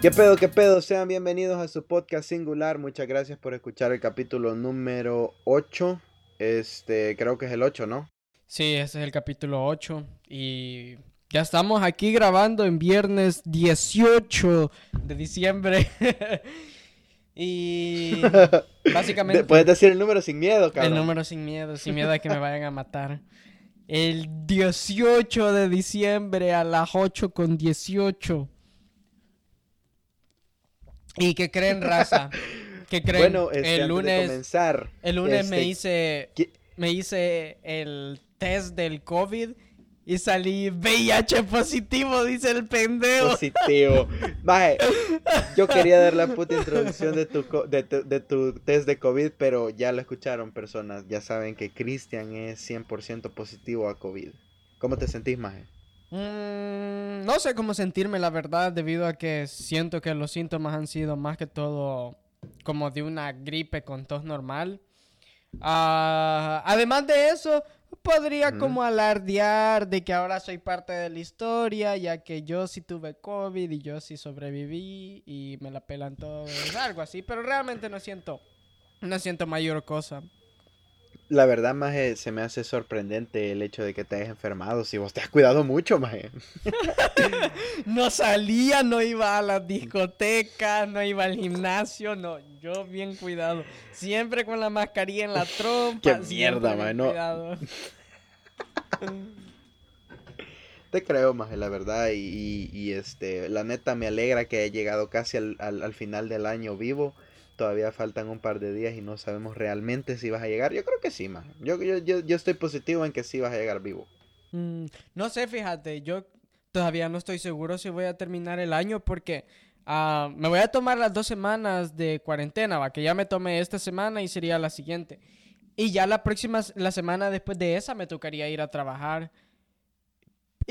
¿Qué pedo, qué pedo? Sean bienvenidos a su podcast singular. Muchas gracias por escuchar el capítulo número 8. Este, creo que es el 8, ¿no? Sí, ese es el capítulo 8 y ya estamos aquí grabando en viernes 18 de diciembre. y básicamente... Puedes decir el número sin miedo, cabrón. El número sin miedo, sin miedo a que me vayan a matar. El 18 de diciembre a las 8 con 18. ¿Y qué creen, raza? ¿Qué creen? Bueno, este, el lunes, comenzar, el lunes me este, hice ¿qué- me hice el test del COVID y salí VIH positivo, dice el pendejo. positivo. Maje, yo quería dar la puta introducción de tu, de, tu, de tu test de COVID, pero ya lo escucharon personas. Ya saben que Cristian es 100% positivo a COVID. ¿Cómo te sentís, Maje? Mm, no sé cómo sentirme, la verdad, debido a que siento que los síntomas han sido más que todo como de una gripe con tos normal. Ah, además de eso, podría como alardear de que ahora soy parte de la historia, ya que yo sí tuve COVID y yo sí sobreviví y me la pelan todos, algo así, pero realmente no siento, no siento mayor cosa. La verdad, Maje, se me hace sorprendente el hecho de que te hayas enfermado. Si vos te has cuidado mucho, Maje. No salía, no iba a las discotecas, no iba al gimnasio, no, yo bien cuidado. Siempre con la mascarilla en la trompa. Qué mierda, mae, no. cuidado. Te creo, Maje, la verdad. Y, y- y, este, la neta me alegra que haya llegado casi al, al- al final del año vivo. Todavía faltan un par de días y no sabemos realmente si vas a llegar. Yo creo que sí, Maje. Yo, yo, yo, estoy positivo en que sí vas a llegar vivo. Mm, no sé, fíjate, yo todavía no estoy seguro si voy a terminar el año porque ah, me voy a tomar las dos semanas de cuarentena, va, que ya me tomé esta semana y sería la siguiente. Y ya la próxima, la semana después de esa me tocaría ir a trabajar.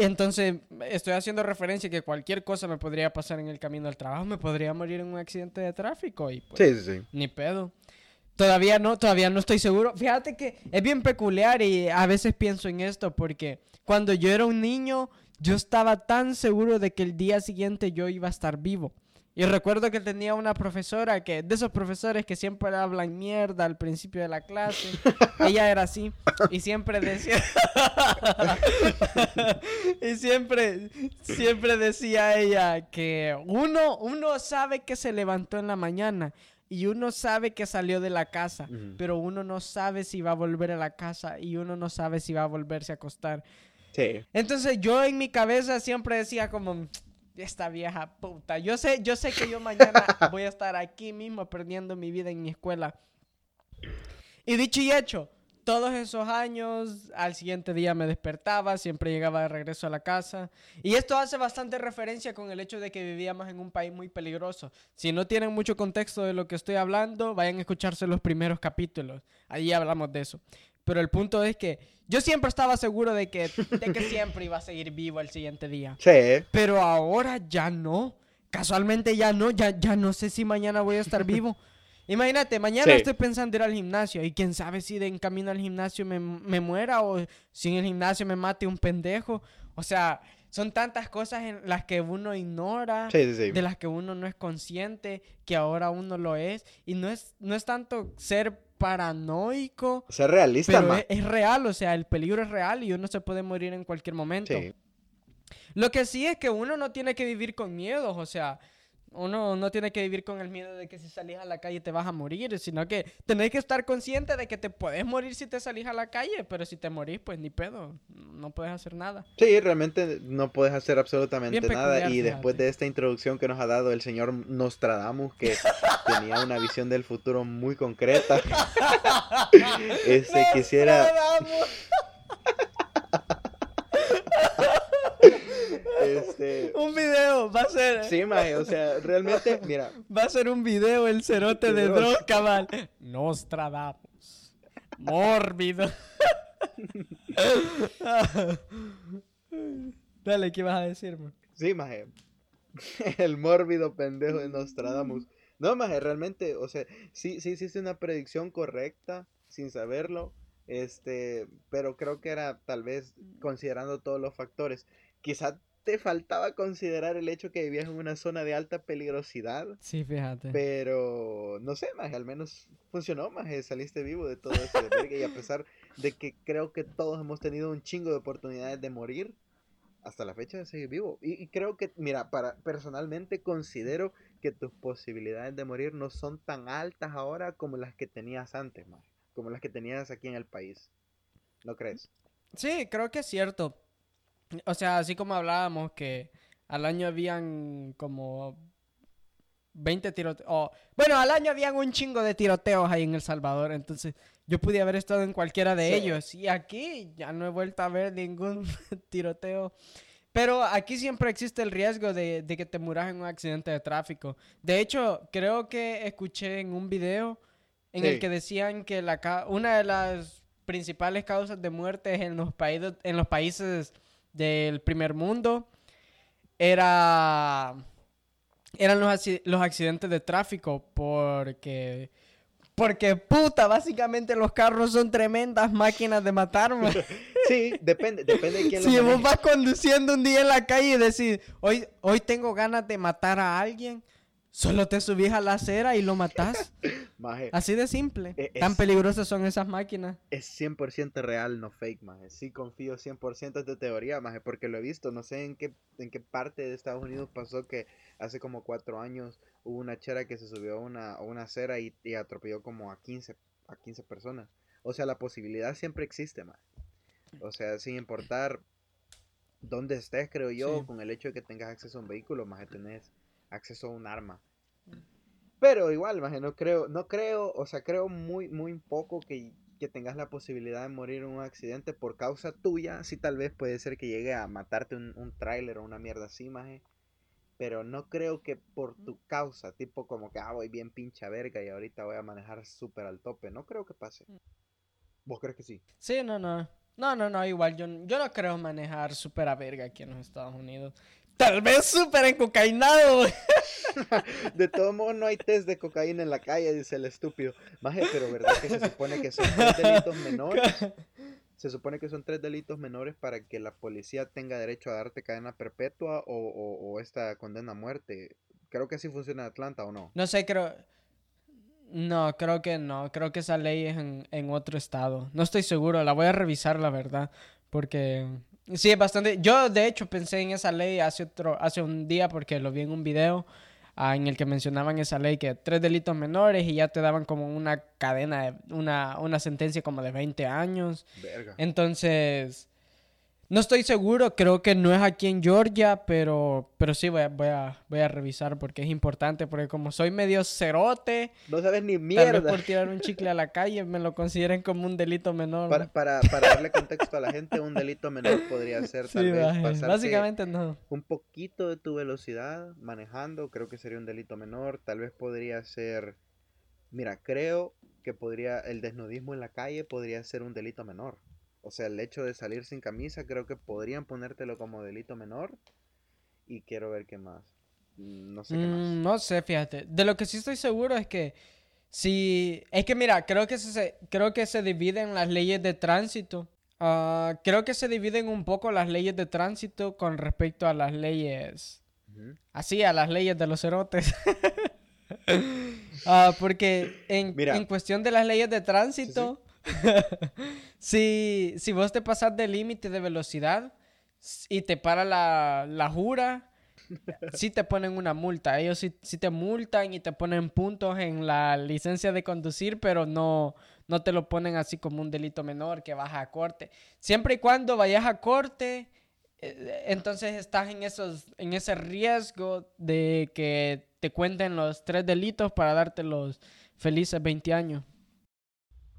Entonces, estoy haciendo referencia que cualquier cosa me podría pasar en el camino al trabajo, me podría morir en un accidente de tráfico y pues, Sí, sí, sí. ni pedo. Todavía no, todavía no estoy seguro. Fíjate que es bien peculiar y a veces pienso en esto porque cuando yo era un niño, yo estaba tan seguro de que el día siguiente yo iba a estar vivo. Y recuerdo que tenía una profesora que, de esos profesores que siempre hablan mierda al principio de la clase, ella era así y siempre decía, y siempre, siempre decía ella que uno, uno sabe que se levantó en la mañana y uno sabe que salió de la casa, pero uno no sabe si va a volver a la casa y uno no sabe si va a volverse a acostar. Sí. Entonces yo en mi cabeza siempre decía como esta vieja puta. Yo sé, yo sé que yo mañana voy a estar aquí mismo perdiendo mi vida en mi escuela. Y dicho y hecho, todos esos años, al siguiente día me despertaba, siempre llegaba de regreso a la casa. Y esto hace bastante referencia con el hecho de que vivíamos en un país muy peligroso. Si no tienen mucho contexto de lo que estoy hablando, vayan a escucharse los primeros capítulos. Ahí hablamos de eso. Pero el punto es que yo siempre estaba seguro de que, de que siempre iba a seguir vivo el siguiente día. Sí. Pero ahora ya no. Casualmente ya no. Ya, ya no sé si mañana voy a estar vivo. Imagínate, mañana Sí. estoy pensando ir al gimnasio. Y quién sabe si de en camino al gimnasio me, me muera o si en el gimnasio me mate un pendejo. O sea, son tantas cosas en las que uno ignora Sí, sí, sí. de las que uno no es consciente, que ahora uno lo es. Y no es, no es tanto ser paranoico, Ser realista, pero ma. es, es real, o sea, el peligro es real y uno se puede morir en cualquier momento. Sí. Lo que sí es que uno no tiene que vivir con miedos, o sea, uno no tiene que vivir con el miedo de que si salís a la calle te vas a morir, sino que tenés que estar consciente de que te puedes morir si te salís a la calle, pero si te morís, pues ni pedo, no puedes hacer nada. Sí, realmente no puedes hacer absolutamente Bien nada. peculiar, Y después fíjate. de esta introducción que nos ha dado el señor Nostradamus, que tenía una visión del futuro muy concreta, este quisiera, este, Un video, va a ser, sí, maje, o sea, realmente, mira, va a ser un video el cerote de Dross. Cabal. Nostradamus. Mórbido. Dale, ¿qué vas a decirme? sí, maje, el mórbido pendejo de Nostradamus. No, maje, realmente, o sea, sí, sí hiciste una predicción correcta, sin saberlo, este, pero creo que era tal vez considerando todos los factores. Quizá te faltaba considerar el hecho que vivías en una zona de alta peligrosidad. Sí, fíjate. Pero no sé, más al menos funcionó, más saliste vivo de todo eso y a pesar de que creo que todos hemos tenido un chingo de oportunidades de morir, hasta la fecha de seguir vivo. Y, creo que, mira, para personalmente considero que tus posibilidades de morir no son tan altas ahora como las que tenías antes, más como las que tenías aquí en el país. ¿No crees? Sí, creo que es cierto. O sea, así como hablábamos que al año habían como 20 tiroteos. bueno, al año habían un chingo de tiroteos ahí en El Salvador. Entonces, yo pude haber estado en cualquiera de ellos. Y aquí ya no he vuelto a ver ningún tiroteo. Pero aquí siempre existe el riesgo de, que te muras en un accidente de tráfico. De hecho, creo que escuché en un video en el que decían que la, una de las principales causas de muerte en los, países, en los países del primer mundo era eran los, los accidentes de tráfico porque porque puta, básicamente los carros son tremendas máquinas de matarme. Sí, depende, depende de quién Si vos vas conduciendo un día en la calle y decís, hoy, hoy tengo ganas de matar a alguien, Solo te subís a la acera y lo matás. Así de simple. E-, Tan peligrosas son esas máquinas. Es 100% real, no fake, maje. Sí confío 100% de tu teoría, maje, porque lo he visto. No sé en qué, en qué parte de Estados Unidos pasó que hace como cuatro años hubo una chera que se subió a una, una acera y, atropelló como a 15, a 15 personas. O sea, la posibilidad siempre existe, maje. O sea, sin importar dónde estés, creo yo, con el hecho de que tengas acceso a un vehículo, maje, tenés acceso a un arma. Pero igual, no creo, no creo, o sea, creo muy, muy poco que, tengas la posibilidad de morir en un accidente por causa tuya. Sí, tal vez puede ser que llegue a matarte un, un tráiler o una mierda así, maje. Pero no creo que por tu causa, tipo como que, ah, voy bien pincha verga y ahorita voy a manejar súper al tope. No creo que pase. ¿Vos crees que sí? Sí, no, no. No, no, no, igual yo, yo no creo manejar súper a verga aquí en los Estados Unidos. Tal vez súper encocainado. de todos modos, no hay test de cocaína en la calle, dice el estúpido. Maje, pero ¿verdad que se supone que son tres delitos menores? Se supone que son tres delitos menores para que la policía tenga derecho a darte cadena perpetua o, esta condena a muerte. Creo que así funciona en Atlanta, ¿o no? No sé, creo... No, creo que no. Creo que esa ley es en, en otro estado. No estoy seguro. La voy a revisar, la verdad. Porque Sí, es bastante. Yo, de hecho, pensé en esa ley hace, otro, hace un día porque lo vi en un video ah, en el que mencionaban esa ley que tres delitos menores y ya te daban como una cadena, de, una, una sentencia como de 20 años. Verga. Entonces, no estoy seguro, creo que no es aquí en Georgia, pero, pero sí voy a, voy, a, voy a revisar porque es importante, porque como soy medio cerote... No sabes ni mierda. Tal vez por tirar un chicle a la calle me lo consideren como un delito menor. Para, para, para darle contexto a la gente, un delito menor podría ser tal vez Básicamente no. Un poquito de tu velocidad manejando, creo que sería un delito menor. Tal vez podría ser... Mira, creo que podría... El desnudismo en la calle podría ser un delito menor. O sea, el hecho de salir sin camisa creo que podrían ponértelo como delito menor. Y quiero ver qué más. Mm, no sé qué más. Mm, no sé, fíjate. De lo que sí estoy seguro es que si... Es que mira, creo que se, creo que se dividen las leyes de tránsito. Ah, creo que se dividen un poco las leyes de tránsito con respecto a las leyes... Así, a las leyes de los cerotes. Ah, porque en, en, cuestión de las leyes de tránsito... si, si vos te pasas del límite de velocidad y te para la, la jura, sí te ponen una multa. Ellos sí, te multan y te ponen puntos en la licencia de conducir, pero no, no te lo ponen así como un delito menor que vas a corte. Siempre y cuando vayas a corte, eh, entonces estás en, esos, en ese riesgo de que te cuenten los tres delitos para darte los felices 20 años.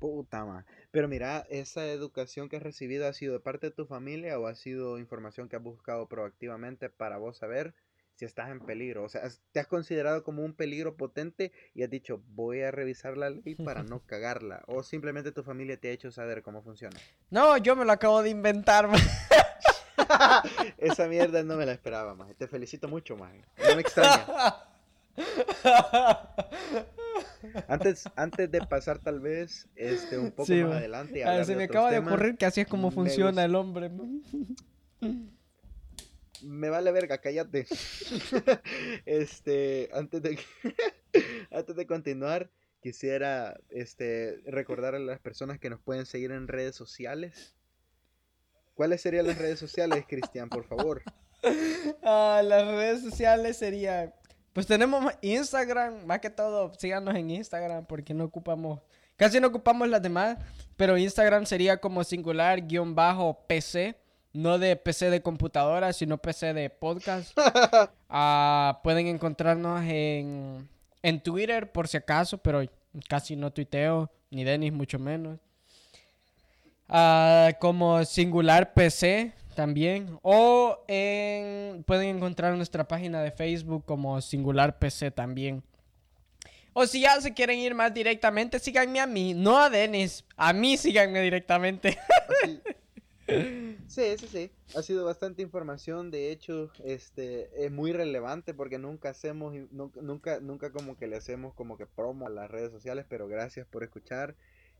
Puta madre. Pero mira, ¿esa educación que has recibido ha sido de parte de tu familia o ha sido información que has buscado proactivamente para vos saber si estás en peligro? O sea, ¿te has considerado como un peligro potente y has dicho, voy a revisar la ley para no cagarla? ¿O simplemente tu familia te ha hecho saber cómo funciona? No, yo me lo acabo de inventar. Esa mierda no me la esperaba, más. Te felicito mucho, más. No me extraña. Antes, antes de pasar tal vez este, un poco más adelante. A ver, se me acaba de ocurrir que así es como funciona el hombre. me vale verga, cállate. este, antes de, antes de continuar, quisiera este, recordar a las personas que nos pueden seguir en redes sociales. ¿Cuáles serían las redes sociales, Cristian, por favor? Ah, las redes sociales serían... Pues tenemos Instagram, más que todo, síganos en Instagram porque no ocupamos, casi no ocupamos las demás, pero Instagram sería como singular guion bajo PC, no de PC de computadora, sino PC de podcast. Ah, pueden encontrarnos en, en Twitter por si acaso, pero casi no tuiteo, ni Denis mucho menos. Ah, como singular PC también. O en, pueden encontrar nuestra página de Facebook como singular PC también. O si ya se quieren ir más directamente, síganme a mí, no a Denis. A mí síganme directamente. Sí, sí, sí. Ha sido bastante información. De hecho, este es muy relevante porque nunca hacemos, nunca, nunca como que le hacemos como que promo a las redes sociales. Pero gracias por escuchar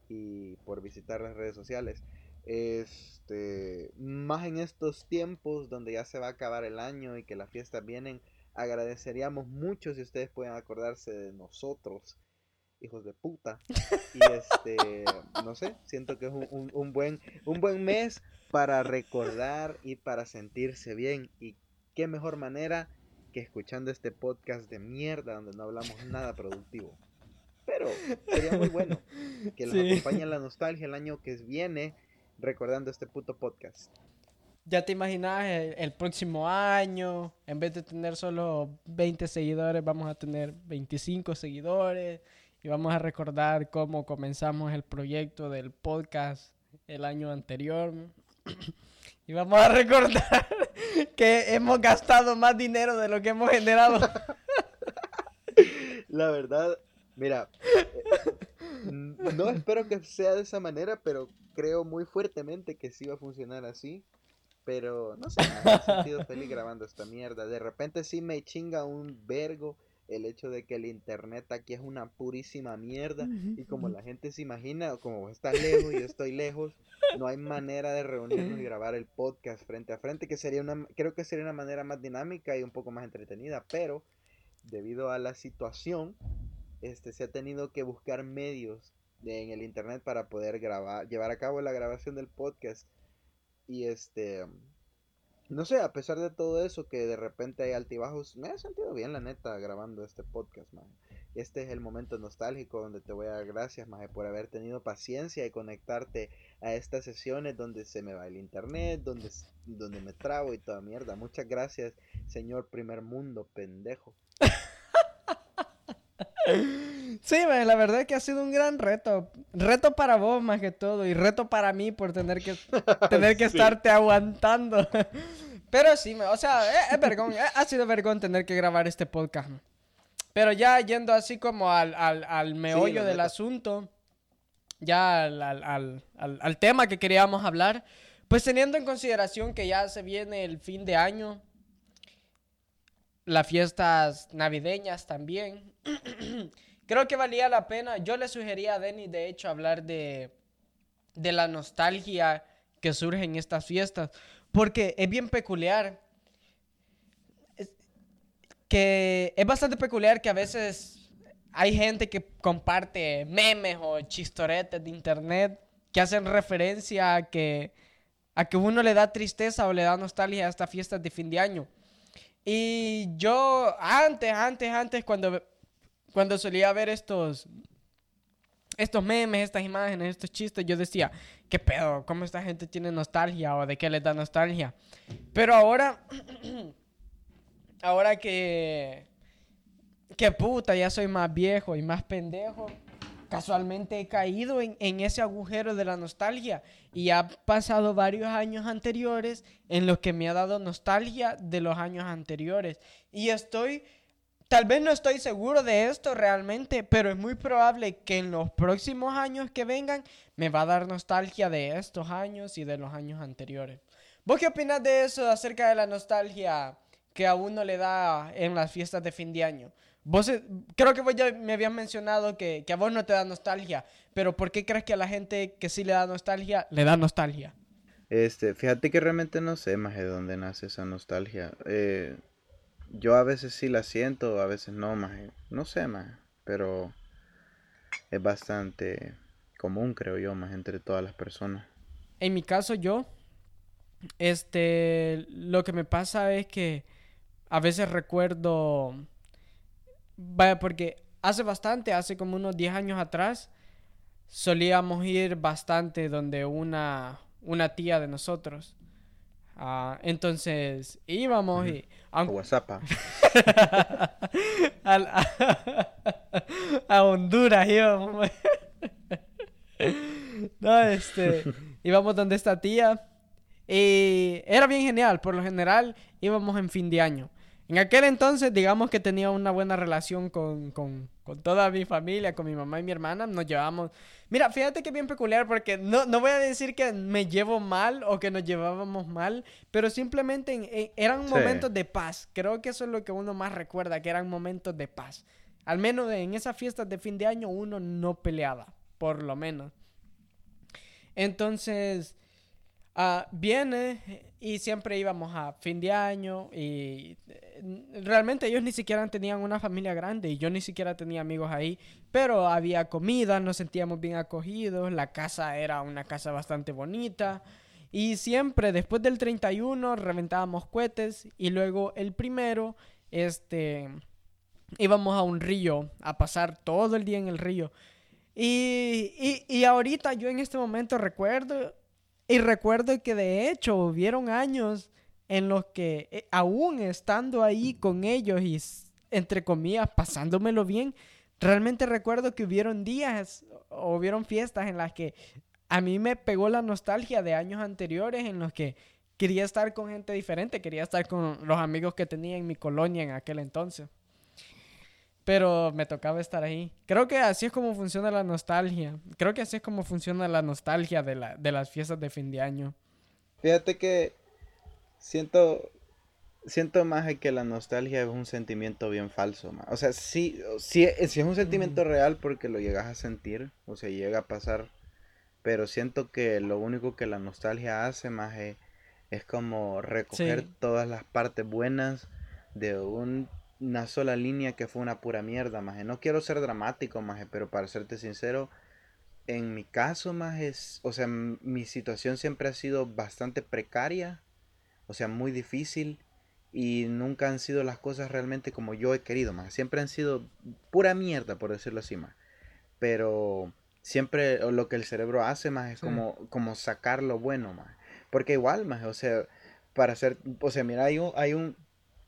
y por visitar las redes sociales. Este, más en estos tiempos donde ya se va a acabar el año y que las fiestas vienen, agradeceríamos mucho si ustedes pueden acordarse de nosotros hijos de puta. Y este, no sé, siento que es un, buen, un buen mes para recordar y para sentirse bien. Y qué mejor manera que escuchando este podcast de mierda donde no hablamos nada productivo. Pero sería muy bueno que nos acompañe la nostalgia el año que viene recordando este puto podcast. Ya te imaginas el, el, próximo año, en vez de tener solo 20 seguidores, vamos a tener 25 seguidores y vamos a recordar cómo comenzamos el proyecto del podcast el año anterior. y vamos a recordar que hemos gastado más dinero de lo que hemos generado. La verdad, mira, eh, no espero que sea de esa manera, pero creo muy fuertemente que sí va a funcionar así. Pero no sé, me he sentido feliz grabando esta mierda. De repente sí me chinga un vergo el hecho de que el internet aquí es una purísima mierda y como la gente se imagina, como está lejos y yo estoy lejos, no hay manera de reunirnos y grabar el podcast frente a frente, que sería una, creo que sería una manera más dinámica y un poco más entretenida, pero debido a la situación, este, se ha tenido que buscar medios en el internet para poder grabar, llevar a cabo la grabación del podcast y este no sé, a pesar de todo eso, que de repente hay altibajos, me he sentido bien, la neta, grabando este podcast. Este es el momento nostálgico donde te voy a dar gracias, más por haber tenido paciencia y conectarte a estas sesiones donde se me va el internet, donde, donde me trago y toda mierda. Muchas gracias, señor primer mundo, pendejo. Sí, la verdad es que ha sido un gran reto. Reto para vos más que todo y reto para mí por tener que, tener que estarte aguantando. Pero sí, o sea, es, vergón, ha sido vergón tener que grabar este podcast. Pero ya yendo así como al, al, meollo del asunto, ya al, al, al tema que queríamos hablar, pues teniendo en consideración que ya se viene el fin de año, las fiestas navideñas también. Creo que valía la pena. Yo le sugería a Denny, de hecho, hablar de, de la nostalgia que surge en estas fiestas. Porque es bien peculiar. que es bastante peculiar que a veces hay gente que comparte memes o chistoretes de internet que hacen referencia a que, a que uno le da tristeza o le da nostalgia a estas fiestas de fin de año. Y yo antes, antes, antes, cuando cuando solía ver estos, estos memes, estas imágenes, estos chistes, yo decía, ¿qué pedo? ¿Cómo esta gente tiene nostalgia o de qué les da nostalgia? Pero ahora, ahora que, que puta, ya soy más viejo y más pendejo, casualmente he caído en, en, ese agujero de la nostalgia y ha pasado varios años anteriores en los que me ha dado nostalgia de los años anteriores y estoy Tal vez no estoy seguro de esto realmente, pero es muy probable que en los próximos años que vengan me va a dar nostalgia de estos años y de los años anteriores. ¿Vos qué opinas de eso acerca de la nostalgia que a uno le da en las fiestas de fin de año? Vos, eh, creo que vos ya me habías mencionado que, que a vos no te da nostalgia, pero ¿por qué crees que a la gente que sí le da nostalgia, le da nostalgia? Este, fíjate que realmente no sé más de dónde nace esa nostalgia. Eh, yo a veces sí la siento, a veces no, más. No sé, más. Pero es bastante común, creo yo, más entre todas las personas. En mi caso, yo, este, lo que me pasa es que a veces recuerdo, vaya, porque hace bastante, hace como unos 10 años atrás, solíamos ir bastante donde una, una tía de nosotros. Ah, entonces íbamos y... A WhatsApp. a, a, Honduras íbamos. no, este... Íbamos donde esta tía. Y era bien genial. Por lo general íbamos en fin de año. En aquel entonces, digamos que tenía una buena relación con, con, con, toda mi familia, con mi mamá y mi hermana. Nos llevamos. Mira, fíjate que bien peculiar porque no, no voy a decir que me llevo mal o que nos llevábamos mal, pero simplemente eran momentos de paz. Creo que eso es lo que uno más recuerda, que eran momentos de paz. Al menos en esas fiestas de fin de año uno no peleaba, por lo menos. Entonces, uh, viene y siempre íbamos a fin de año y eh, realmente ellos ni siquiera tenían una familia grande y yo ni siquiera tenía amigos ahí, pero había comida, nos sentíamos bien acogidos, la casa era una casa bastante bonita y siempre después del 31 reventábamos cohetes y luego el primero este íbamos a un río a pasar todo el día en el río. Y, y, y ahorita yo en este momento recuerdo y recuerdo que de hecho hubieron años en los que eh, aún estando ahí con ellos y entre comillas pasándomelo bien, realmente recuerdo que hubieron días o hubieron fiestas en las que a mí me pegó la nostalgia de años anteriores en los que quería estar con gente diferente, quería estar con los amigos que tenía en mi colonia en aquel entonces. Pero me tocaba estar ahí. Creo que así es como funciona la nostalgia. Creo que así es como funciona la nostalgia de, la, de las fiestas de fin de año. Fíjate que siento, siento más que la nostalgia es un sentimiento bien falso. O sea, sí, sí, es un sentimiento real porque lo llegas a sentir, o sea, llega a pasar. Pero siento que lo único que la nostalgia hace más es, como recoger todas las partes buenas de un una sola línea que fue una pura mierda, maje. No quiero ser dramático, maje, pero para serte sincero, en mi caso, maje, o sea, mi situación siempre ha sido bastante precaria, o sea, muy difícil y nunca han sido las cosas realmente como yo he querido, maje. Siempre han sido pura mierda, por decirlo así, maje. Pero siempre lo que el cerebro hace, más es como, como sacar lo bueno, maje. Porque igual, maje, o sea, para hacer, o sea, mira, hay un, hay un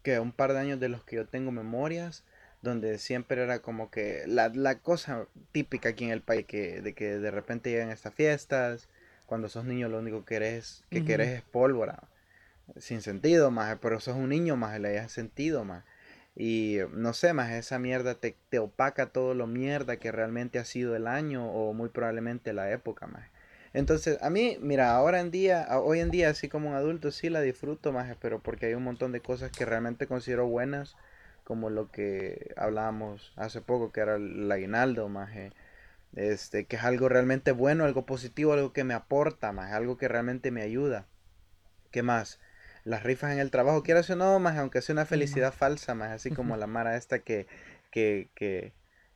que un par de años de los que yo tengo memorias, donde siempre era como que la, la cosa típica aquí en el país, que, de que de repente llegan estas fiestas, cuando sos niño lo único que querés, que querés es pólvora, sin sentido más, pero sos un niño más, le hayas sentido más. Y no sé, más esa mierda te, te opaca todo lo mierda que realmente ha sido el año o muy probablemente la época más. Entonces, a mí, mira, ahora en día, hoy en día, así como un adulto, sí la disfruto más, pero porque hay un montón de cosas que realmente considero buenas, como lo que hablábamos hace poco, que era el aguinaldo, más, este, que es algo realmente bueno, algo positivo, algo que me aporta, más, algo que realmente me ayuda. ¿Qué más? Las rifas en el trabajo, quiero o no, más, aunque sea una felicidad falsa, más, así como la Mara esta que, que, que,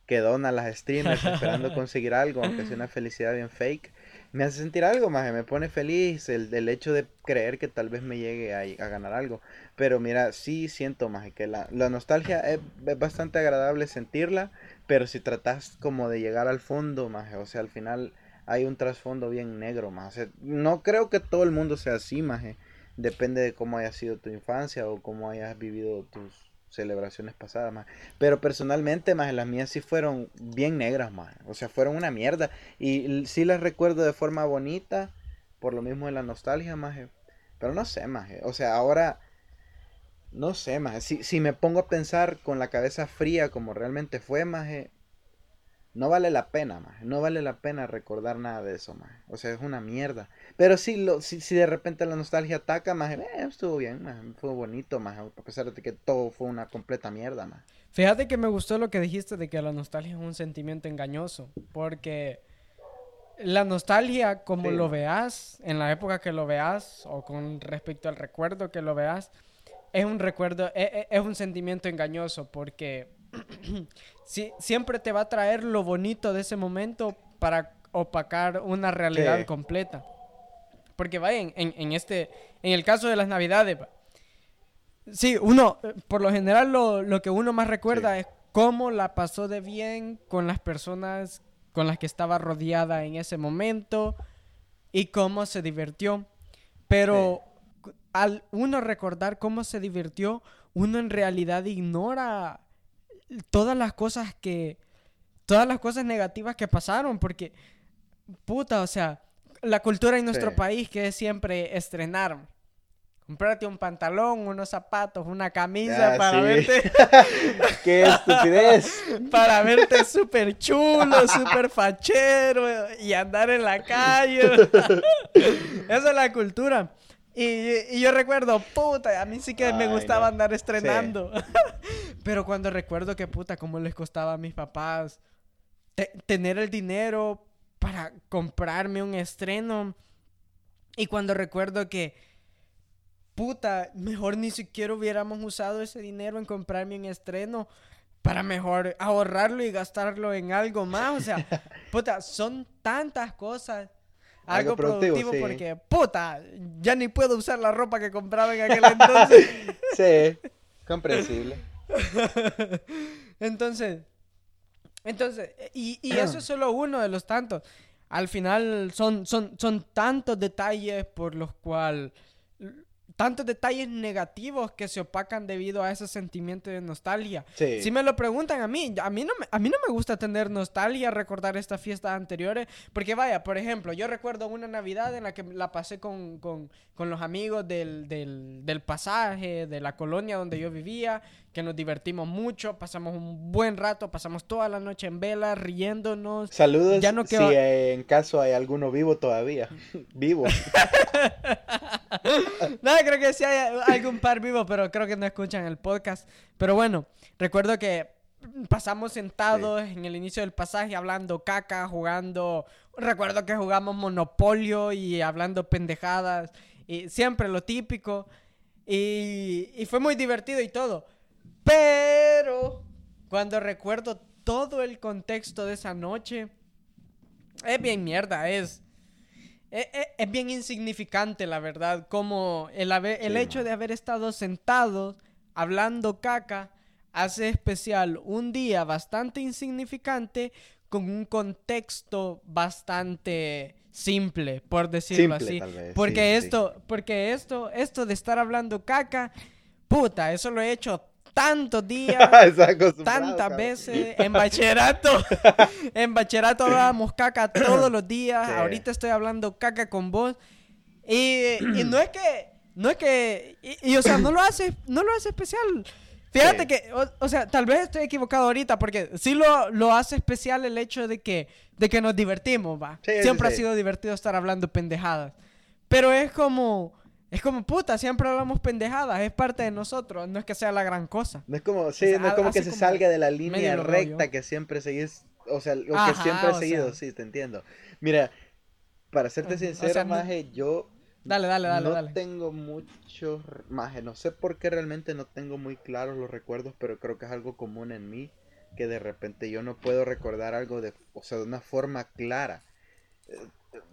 que dona las streamers esperando conseguir algo, aunque sea una felicidad bien fake me hace sentir algo, más me pone feliz el, hecho de creer que tal vez me llegue a, ganar algo. Pero mira, sí siento, más que la, nostalgia es, bastante agradable sentirla, pero si tratas como de llegar al fondo, más o sea, al final hay un trasfondo bien negro, más no creo que todo el mundo sea así, más depende de cómo haya sido tu infancia o cómo hayas vivido tus celebraciones pasadas, más. Pero personalmente, más las mías sí fueron bien negras, más. O sea, fueron una mierda. Y sí las recuerdo de forma bonita, por lo mismo de la nostalgia, más. Pero no sé, más. O sea, ahora, no sé, más. Si, si me pongo a pensar con la cabeza fría como realmente fue, más, no vale la pena, más. No vale la pena recordar nada de eso, más. O sea, es una mierda. Pero si, lo, si, si de repente la nostalgia ataca, más, eh, estuvo bien, más. Fue bonito, más. A pesar de que todo fue una completa mierda, más. Fíjate que me gustó lo que dijiste de que la nostalgia es un sentimiento engañoso. Porque la nostalgia, como Sí. lo veas, en la época que lo veas, o con respecto al recuerdo que lo veas, es un recuerdo, e- e- es, un sentimiento engañoso, porque si- siempre te va a traer lo bonito de ese momento para opacar una realidad Sí. completa. Porque vaya, en, en- en este, en el caso de las navidades, sí, uno, por lo general lo, lo que uno más recuerda es cómo la pasó de bien con las personas con las que estaba rodeada en ese momento y cómo se divirtió. Pero al uno recordar cómo se divirtió, uno en realidad ignora todas las cosas que, todas las cosas negativas que pasaron, porque, puta, o sea, la cultura en nuestro Sí. país que es siempre estrenar. Comprarte un pantalón, unos zapatos, una camisa Ah, para sí. verte ¡Qué estupidez! para verte súper chulo, súper fachero y andar en la calle. Esa es la cultura. Y, y yo recuerdo, puta, a mí sí que me gustaba no. andar estrenando. Pero cuando recuerdo que, puta, cómo les costaba a mis papás te- tener el dinero para comprarme un estreno. Y cuando recuerdo que, puta, mejor ni siquiera hubiéramos usado ese dinero en comprarme un estreno para mejor ahorrarlo y gastarlo en algo más. O sea, puta, son tantas cosas. Algo, Algo productivo, productivo sí. porque, puta, ya ni puedo usar la ropa que compraba en aquel entonces. Sí, comprensible. entonces, entonces, y, y eso es solo uno de los tantos. Al final son, son, son tantos detalles por los cuales, tantos detalles negativos que se opacan debido a ese sentimiento de nostalgia. Sí. Si me lo preguntan a mí, a mí, no me, a mí no me gusta tener nostalgia, recordar estas fiestas anteriores, porque vaya, por ejemplo, yo recuerdo una Navidad en la que la pasé con, con, con los amigos del, del, del pasaje, de la colonia donde yo vivía, que nos divertimos mucho, pasamos un buen rato, pasamos toda la noche en vela, riéndonos. Saludos Ya no si queda- eh, en caso hay alguno vivo todavía. vivo. No, creo que sí hay algún par vivo, pero creo que no escuchan el podcast. Pero bueno, recuerdo que pasamos sentados en el inicio del pasaje hablando caca, jugando. Recuerdo que jugamos Monopolio y hablando pendejadas. Y siempre lo típico. Y, y fue muy divertido y todo. Pero cuando recuerdo todo el contexto de esa noche, es bien mierda, es. Es, es- es bien insignificante, la verdad, como el, haber- el Sí, hecho man. de haber estado sentados hablando caca hace especial un día bastante insignificante con un contexto bastante simple, por decirlo Simple, así. vez, Porque sí, sí. esto, porque esto, esto de estar hablando caca, puta, eso lo he hecho tantos días tantas veces en bachillerato. en bachillerato hablábamos caca todos los días. Sí. Ahorita estoy hablando caca con vos. Y, y no es que, no es que, y, y, o sea, no lo hace, no lo hace especial. Fíjate Sí. que, o, o sea, tal vez estoy equivocado ahorita porque sí lo, lo hace especial el hecho de que, de que nos divertimos, va. Sí, Siempre ha sido divertido estar hablando pendejadas. Pero es como, es como puta, siempre hablamos pendejadas, es parte de nosotros, no es que sea la gran cosa. No es como, sí, sea, no es como que se como salga de la línea recta que siempre seguís, o sea, lo que siempre he o seguido, sea. sí, te entiendo. Mira, para serte o sincero, no- Maje, yo Dale, dale, dale, no dale. tengo muchos, Maje, no sé por qué realmente no tengo muy claros los recuerdos, pero creo que es algo común en mí, que de repente yo no puedo recordar algo de, o sea, de una forma clara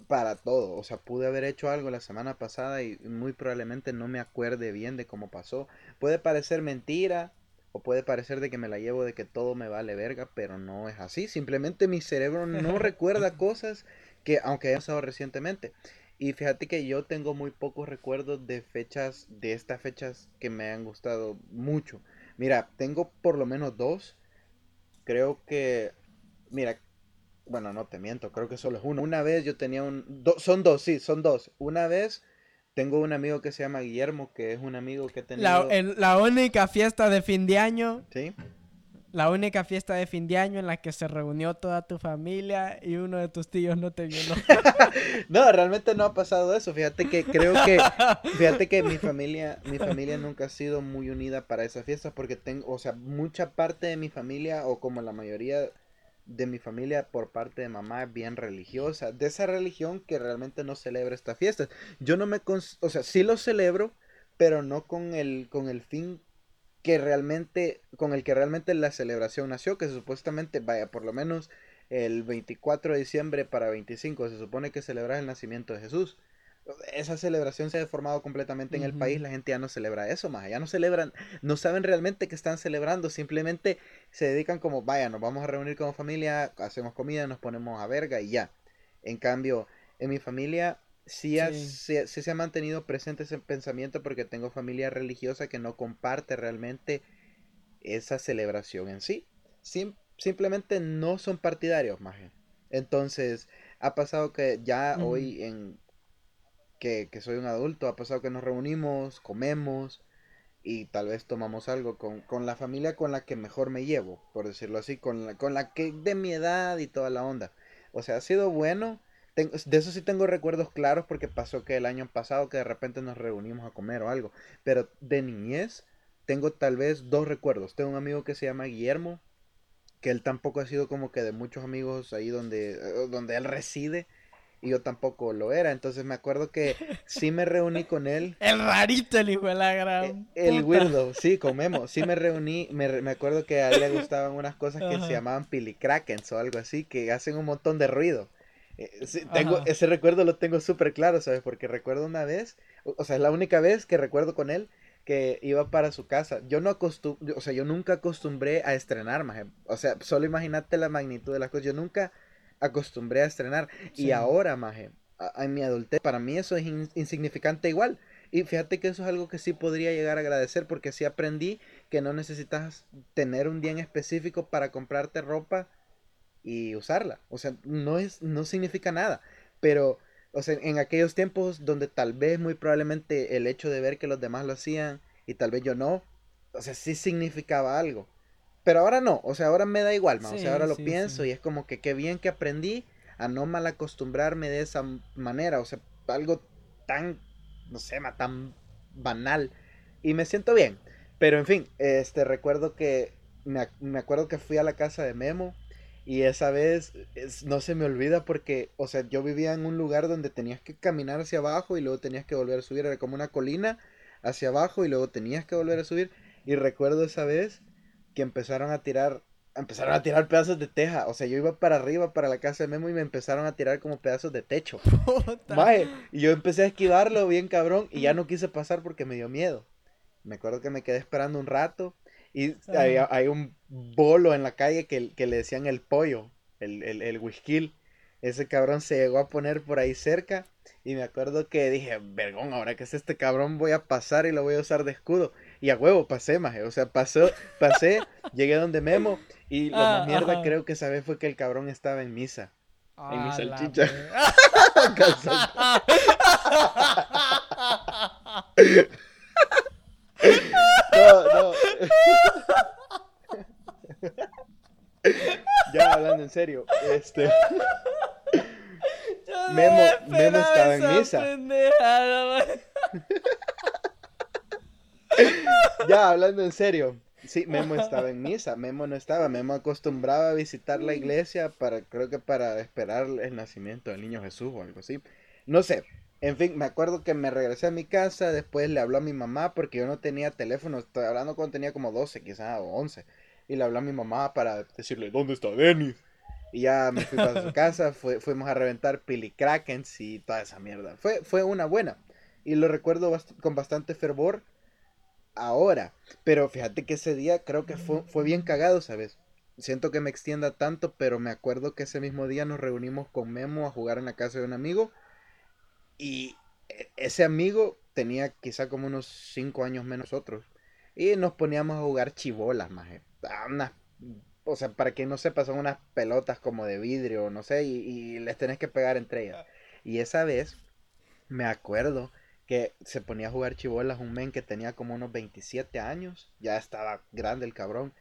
para todo. O sea, pude haber hecho algo la semana pasada y muy probablemente no me acuerde bien de cómo pasó. Puede parecer mentira o puede parecer de que me la llevo de que todo me vale verga, pero no es así. Simplemente mi cerebro no recuerda cosas que, aunque haya pasado recientemente. Y fíjate que yo tengo muy pocos recuerdos de fechas, de estas fechas que me han gustado mucho. Mira, tengo por lo menos dos. Creo que, mira, bueno, no te miento, creo que solo es uno. Una vez yo tenía un, do- son dos, sí, son dos. Una vez tengo un amigo que se llama Guillermo, que es un amigo que he tenido, La, el- la única fiesta de fin de año, ¿sí? la única fiesta de fin de año en la que se reunió toda tu familia y uno de tus tíos no te violó. No, realmente no ha pasado eso. Fíjate que creo que, fíjate que mi familia, mi familia nunca ha sido muy unida para esas fiestas porque tengo, o sea, mucha parte de mi familia o como la mayoría de mi familia por parte de mamá bien religiosa, de esa religión que realmente no celebra estas fiestas. Yo no me, o sea, sí lo celebro, pero no con el, con el fin que realmente, con el que realmente la celebración nació, que supuestamente, vaya, por lo menos el 24 de diciembre para 25 se supone que celebra el nacimiento de Jesús. Esa celebración se ha deformado completamente en el país, la gente ya no celebra eso más, ya no celebran, no saben realmente que están celebrando, simplemente se dedican como, vaya, nos vamos a reunir como familia, hacemos comida, nos ponemos a verga y ya. En cambio, en mi familia sí, Se, se, ha mantenido presente ese pensamiento porque tengo familia religiosa que no comparte realmente esa celebración en sí. simplemente no son partidarios, más. Entonces, ha pasado que ya hoy en que, soy un adulto, ha pasado que nos reunimos, comemos y tal vez tomamos algo con, con, la familia con la que mejor me llevo, por decirlo así, con la, con la que de mi edad y toda la onda. O sea, ha sido bueno de eso sí tengo recuerdos claros porque pasó que el año pasado que de repente nos reunimos a comer o algo. Pero de niñez tengo tal vez dos recuerdos. Tengo un amigo que se llama Guillermo, que él tampoco ha sido como que de muchos amigos ahí donde, eh, donde él reside. Y yo tampoco lo era. Entonces me acuerdo que sí me reuní con él. El rarito, el hijo de la gran. El, weirdo, sí, comemos. Sí me reuní. Me, me, acuerdo que a él le gustaban unas cosas que se llamaban pilicrakens o algo así, que hacen un montón de ruido. Eh, tengo, ese recuerdo lo tengo súper claro, ¿sabes? Porque recuerdo una vez, o, sea, es la única vez que recuerdo con él que iba para su casa. Yo no acostum o sea, yo nunca acostumbré a estrenar, maje. O sea, solo imagínate la magnitud de las cosas. Yo nunca acostumbré a estrenar. Y ahora, maje, en mi adultez, para mí eso es insignificante igual. Y fíjate que eso es algo que sí podría llegar a agradecer porque sí aprendí que no necesitas tener un día en específico para comprarte ropa y usarla. O sea, no, es, no significa nada. Pero, o sea, en aquellos tiempos donde tal vez muy probablemente el hecho de ver que los demás lo hacían y tal vez yo no, o sea, sí significaba algo. Pero ahora no, o sea, ahora me da igual, o sea, ahora lo pienso y es como que qué bien que aprendí a no mal acostumbrarme de esa manera, o sea, algo tan, no sé, tan banal. Y me siento bien. Pero en fin, este recuerdo que me, me acuerdo que fui a la casa de Memo y esa vez no se me olvida porque, o sea, yo vivía en un lugar donde tenías que caminar hacia abajo y luego tenías que volver a subir. Era como una colina hacia abajo y luego tenías que volver a subir. Y recuerdo esa vez que empezaron a tirar, empezaron a tirar pedazos de teja. O sea, yo iba para arriba, para la casa de Memo y me empezaron a tirar como pedazos de techo. y yo empecé a esquivarlo bien cabrón y ya no quise pasar porque me dio miedo. Me acuerdo que me quedé esperando un rato y hay, un bolo en la calle que, que le decían el pollo, el, el, el whisky. Ese cabrón se llegó a poner por ahí cerca. Y me acuerdo que dije, vergón, ahora que es este cabrón, voy a pasar y lo voy a usar de escudo. Y a huevo, pasé, maje. O sea, pasó, pasé, llegué donde Memo. Y lo más mierda creo que esa vez fue que el cabrón estaba en misa. en mi salchicha. No, no. ya hablando en serio, este. Memo, Memo estaba en misa. Ya hablando en serio. Sí, Memo estaba en misa. Memo no estaba. Memo acostumbraba a visitar la iglesia para, creo que para esperar el nacimiento del niño Jesús o algo así. No sé, en fin, me acuerdo que me regresé a mi casa, después le habló a mi mamá porque yo no tenía teléfono, estoy hablando cuando tenía como 12 quizás o 11. Y le habló a mi mamá para decirle, ¿dónde está Denis? Y ya me fui para su casa, fuimos a reventar pilicrakens y toda esa mierda. Fue, fue una buena. Y lo recuerdo con bastante fervor ahora. Pero fíjate que ese día creo que fue, fue bien cagado, ¿sabes? Siento que me extienda tanto, pero me acuerdo que ese mismo día nos reunimos con Memo a jugar en la casa de un amigo y e, ese amigo tenía quizá como unos 5 años menos nosotros. Y nos poníamos a jugar chibolas, más. o sea, para quien no sepa, son unas pelotas como de vidrio, no sé, y, les tenés que pegar entre ellas. Y esa vez, me acuerdo que se ponía a jugar chibolas un men que tenía como unos 27 años, ya estaba grande el cabrón.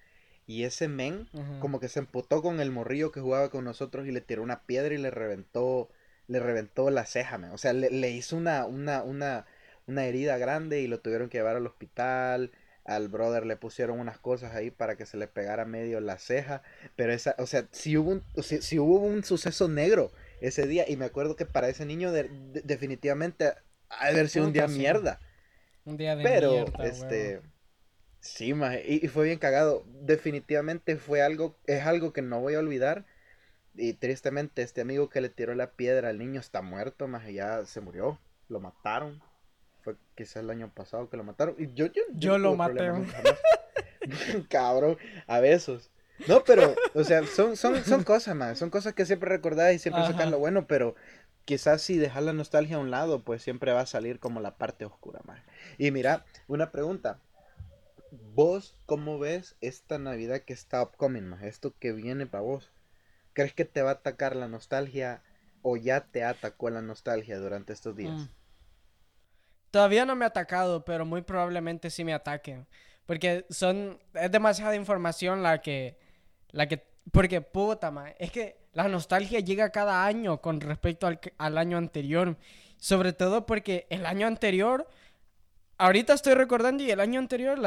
Y ese men como que se emputó con el morrillo que jugaba con nosotros y le tiró una piedra y le reventó le reventó la ceja, o sea, le, hizo una, una, una, una herida grande y lo tuvieron que llevar al hospital. al brother le pusieron unas cosas ahí para que se le pegara medio la ceja, pero esa, o sea, si hubo un, si, hubo un suceso negro ese día, y me acuerdo que para ese niño definitivamente ha de haber sido un día mierda. Un día de pero, este, sí, y, y, fue bien cagado, definitivamente fue algo, es algo que no voy a olvidar, y tristemente este amigo que le tiró la piedra al niño está muerto, más ya se murió, lo mataron fue quizás el año pasado que lo mataron. Y yo, yo, yo, lo maté. Cabrón, a besos. No, pero, o sea, son, son, son cosas, más. Son cosas que siempre recordás y siempre sacan lo bueno, pero quizás si dejas la nostalgia a un lado, pues siempre va a salir como la parte oscura, más. Y mira, una pregunta. ¿Vos cómo ves esta Navidad que está upcoming, más? Esto que viene para vos. ¿Crees que te va a atacar la nostalgia o ya te atacó la nostalgia durante estos días? Mm. Todavía no me ha atacado, pero muy probablemente sí me ataquen. Porque son. Es demasiada información la que. La que. Porque puta, man, es que la nostalgia llega cada año con respecto al, al año anterior. Sobre todo porque el año anterior. Ahorita estoy recordando y el año anterior,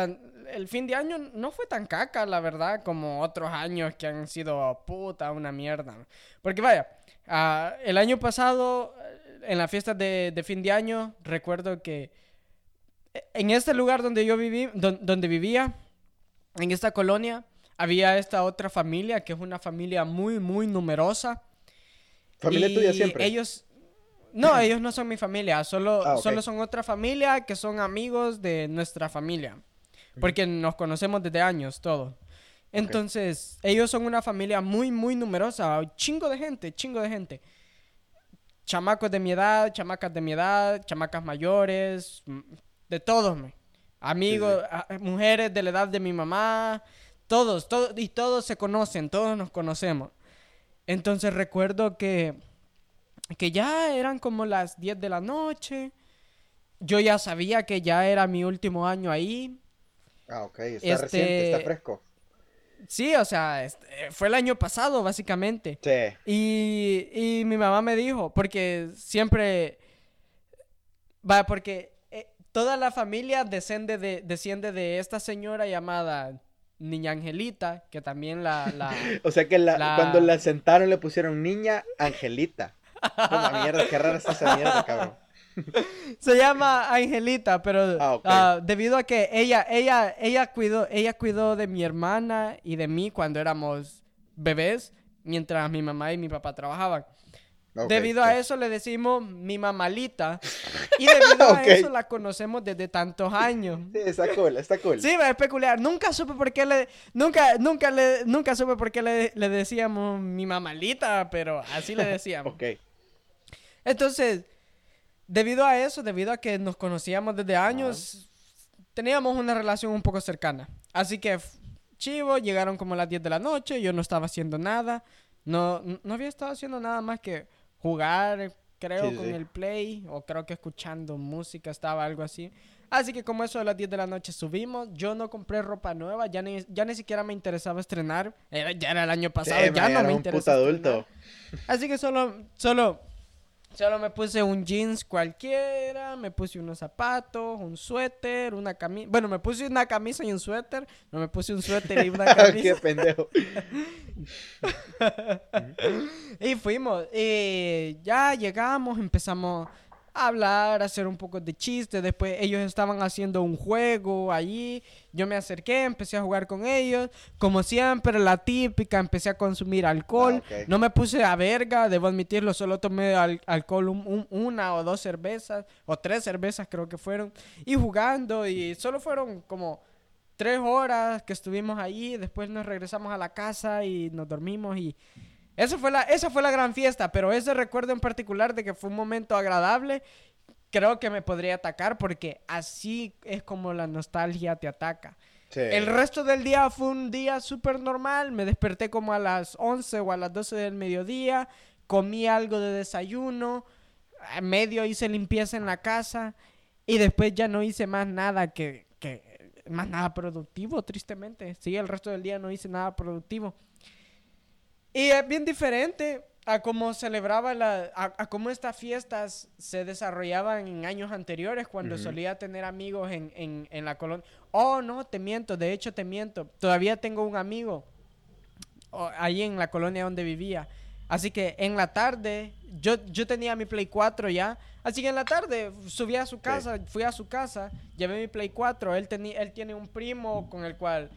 el fin de año no fue tan caca, la verdad, como otros años que han sido puta, una mierda. Porque vaya, uh, el año pasado en la fiesta de, de, fin de año, recuerdo que en este lugar donde yo viví, donde vivía, en esta colonia, había esta otra familia, que es una familia muy, muy numerosa. ¿Familia tuya siempre? Ellos, no, ellos no son mi familia, solo, ah, solo son otra familia que son amigos de nuestra familia. Porque nos conocemos desde años, todo. Entonces, ellos son una familia muy, muy numerosa, chingo de gente, chingo de gente chamacos de mi edad, chamacas de mi edad, chamacas mayores, de todos, amigos, mujeres de la edad de mi mamá, todos, todos, y todos se conocen, todos nos conocemos. Entonces recuerdo que, que ya eran como las 10 de la noche, yo ya sabía que ya era mi último año ahí. Ah, ok, está reciente, está este, fresco. Sí, o sea, este, fue el año pasado, básicamente. Sí. Y, mi mamá me dijo, porque siempre. Va, porque eh, toda la familia desciende de, desciende de esta señora llamada Niña Angelita, que también la. o sea que cuando la sentaron le pusieron Niña Angelita. mierda, qué rara esa mierda, cabrón. Se llama Angelita, pero ah, ah, debido a que ella, ella, ella cuidó, ella cuidó de mi hermana y de mí cuando éramos bebés, mientras mi mamá y mi papá trabajaban. Debido a eso le decimos mi mamalita. Y debido a eso la conocemos desde tantos años. Sí, está cool, está cool. Sí, es peculiar. Nunca supe por qué le, nunca, nunca le, nunca supe por qué le, le decíamos mi mamalita, pero así le decíamos. ok. Entonces, debido a eso, debido a que nos conocíamos desde años, teníamos una relación un poco cercana. Así que, chivo, llegaron como las 10 de la noche, yo no estaba haciendo nada. No, no había estado haciendo nada más que jugar, creo, con el play, o creo que escuchando música, estaba algo así. Así que como eso de las 10 de la noche subimos, yo no compré ropa nueva, ya ni, ya ni siquiera me interesaba estrenar, ya era el año pasado, ya no me interesaba. adulto. Así que solo, solo Solo me puse un jeans cualquiera, me puse unos zapatos, un suéter, una camisa. Bueno, me puse una camisa y un suéter. No me puse un suéter y una camisa. Qué pendejo. y fuimos. Y ya llegamos, empezamos hablar, hacer un poco de chiste. Después ellos estaban haciendo un juego allí. Yo me acerqué, empecé a jugar con ellos. Como siempre, la típica, empecé a consumir alcohol. Ah, no me puse a verga, debo admitirlo, solo tomé alcohol una o dos cervezas, o tres cervezas creo que fueron. Y jugando, y solo fueron como tres horas que estuvimos allí. Después nos regresamos a la casa y nos dormimos y esa fue, la, esa fue la gran fiesta, pero ese recuerdo en particular de que fue un momento agradable, creo que me podría atacar porque así es como la nostalgia te ataca. El resto del día fue un día súper normal, me desperté como a las 11 o a las 12 del mediodía, comí algo de desayuno, a medio hice limpieza en la casa y después ya no hice más nada que, que más nada productivo, tristemente. Sí, el resto del día no hice nada productivo. Y es bien diferente a cómo celebraba la, a, cómo estas fiestas se desarrollaban en años anteriores cuando solía tener amigos en, en, en la colonia. Oh, no, te miento, de hecho te miento. Todavía tengo un amigo ahí en la colonia donde vivía. Así que en la tarde, yo, yo tenía mi Play 4 ya. Así que en la tarde subí a su casa, fui a su casa, llevé mi Play 4. Él, tenía él tiene un primo con el cual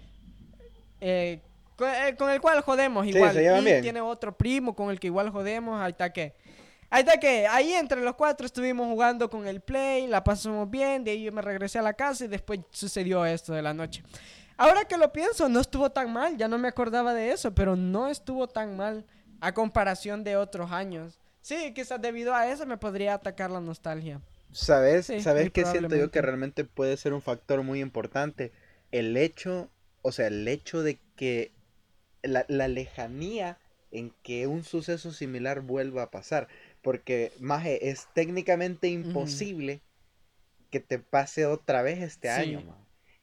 eh, eh, con, el cual jodemos igual. y tiene otro primo con el que igual jodemos. Ahí está que. Ahí está que. Ahí entre los cuatro estuvimos jugando con el play, la pasamos bien. De ahí yo me regresé a la casa y después sucedió esto de la noche. Ahora que lo pienso, no estuvo tan mal. Ya no me acordaba de eso, pero no estuvo tan mal a comparación de otros años. Sí, quizás debido a eso me podría atacar la nostalgia. ¿Sabes? ¿Sabes qué siento yo que realmente puede ser un factor muy importante? El hecho, o sea, el hecho de que la, lejanía en que un suceso similar vuelva a pasar. Porque, Maje, es técnicamente imposible que te pase otra vez este año,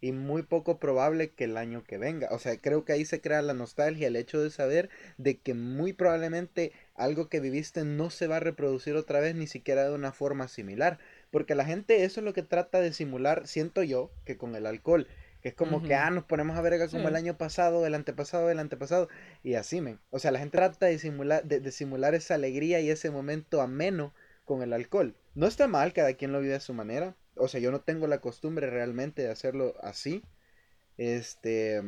Y muy poco probable que el año que venga. O sea, creo que ahí se crea la nostalgia, el hecho de saber de que muy probablemente algo que viviste no se va a reproducir otra vez, ni siquiera de una forma similar. Porque la gente eso es lo que trata de simular, siento yo, que con el alcohol que es como que, ah, nos ponemos a verga como el año pasado, el antepasado, el antepasado. Y así, men. O sea, la gente trata de simular, de, simular esa alegría y ese momento ameno con el alcohol. No está mal, cada quien lo vive a su manera. O sea, yo no tengo la costumbre realmente de hacerlo así. Este.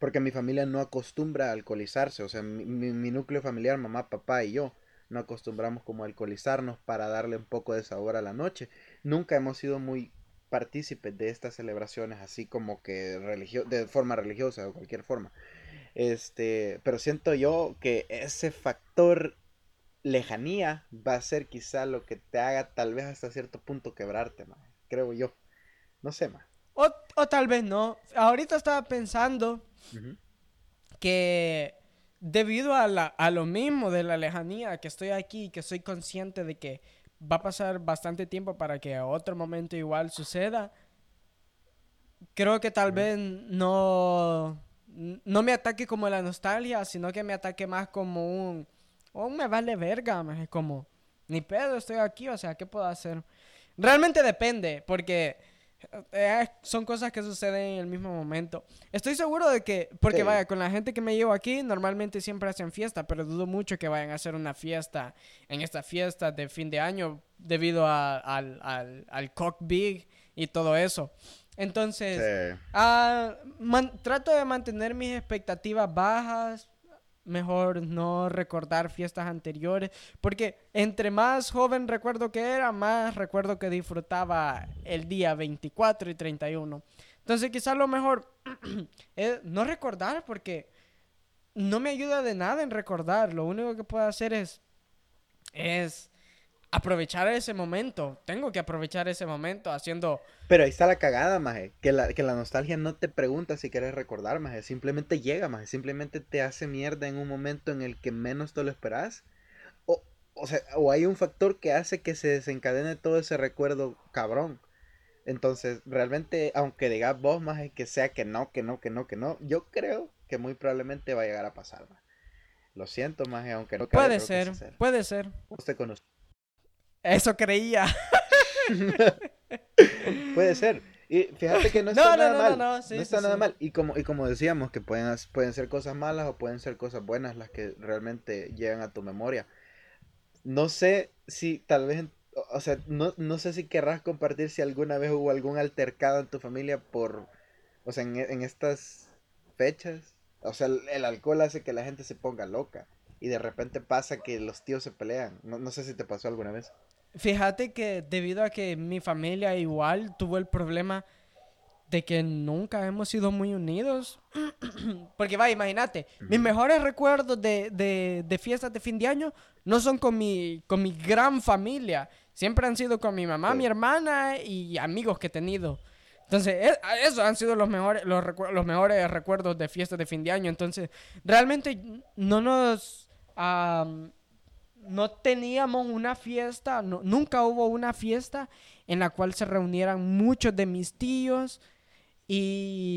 Porque mi familia no acostumbra a alcoholizarse. O sea, mi, mi núcleo familiar, mamá, papá y yo, no acostumbramos como a alcoholizarnos para darle un poco de sabor a la noche. Nunca hemos sido muy partícipes de estas celebraciones, así como que religio de forma religiosa o cualquier forma. Este, pero siento yo que ese factor lejanía va a ser quizá lo que te haga tal vez hasta cierto punto quebrarte, creo yo. No sé, más. O, tal vez no. Ahorita estaba pensando que debido a, la, a lo mismo de la lejanía, que estoy aquí, que soy consciente de que va a pasar bastante tiempo para que otro momento igual suceda. Creo que tal vez no, no me ataque como la nostalgia, sino que me ataque más como un, oh, me vale verga, es como, ni pedo, estoy aquí, o sea, ¿qué puedo hacer? Realmente depende, porque eh, son cosas que suceden en el mismo momento. Estoy seguro de que, porque vaya, con la gente que me llevo aquí, normalmente siempre hacen fiesta, pero dudo mucho que vayan a hacer una fiesta en esta fiesta de fin de año debido al, al, al Cock Big y todo eso. Entonces, ah, trato de mantener mis expectativas bajas, mejor no recordar fiestas anteriores, porque entre más joven recuerdo que era, más recuerdo que disfrutaba el día 24 y 31. Entonces quizás lo mejor es no recordar porque no me ayuda de nada en recordar, lo único que puedo hacer es es aprovechar ese momento. Tengo que aprovechar ese momento haciendo... Pero ahí está la cagada, maje. Que la, que la nostalgia no te pregunta si quieres recordar, maje. Simplemente llega, maje. Simplemente te hace mierda en un momento en el que menos te lo esperas. O, o sea, o hay un factor que hace que se desencadene todo ese recuerdo cabrón. Entonces, realmente, aunque digas vos, maje, que sea que no, que no, que no, que no, yo creo que muy probablemente va a llegar a pasar, maje. Lo siento, maje, aunque no Puede ser, puede ser. Usted conoce. Eso creía. Puede ser. Y fíjate que no está nada mal. No, está nada mal. Y como, y como decíamos, que pueden, pueden ser cosas malas o pueden ser cosas buenas las que realmente llegan a tu memoria. No sé si tal vez, o sea, no, no sé si querrás compartir si alguna vez hubo algún altercado en tu familia por, o sea, en, estas fechas. O sea, el, alcohol hace que la gente se ponga loca. Y de repente pasa que los tíos se pelean. No, no sé si te pasó alguna vez. Fíjate que debido a que mi familia igual tuvo el problema de que nunca hemos sido muy unidos. Porque va, imagínate, mis mejores recuerdos de, de, fiestas de fin de año no son con mi, con mi gran familia. Siempre han sido con mi mamá, mi hermana y amigos que he tenido. Entonces, e, esos han sido los mejores, los, los mejores recuerdos de fiestas de fin de año. Entonces, realmente no nos no teníamos una fiesta, nunca hubo una fiesta en la cual se reunieran muchos de mis tíos y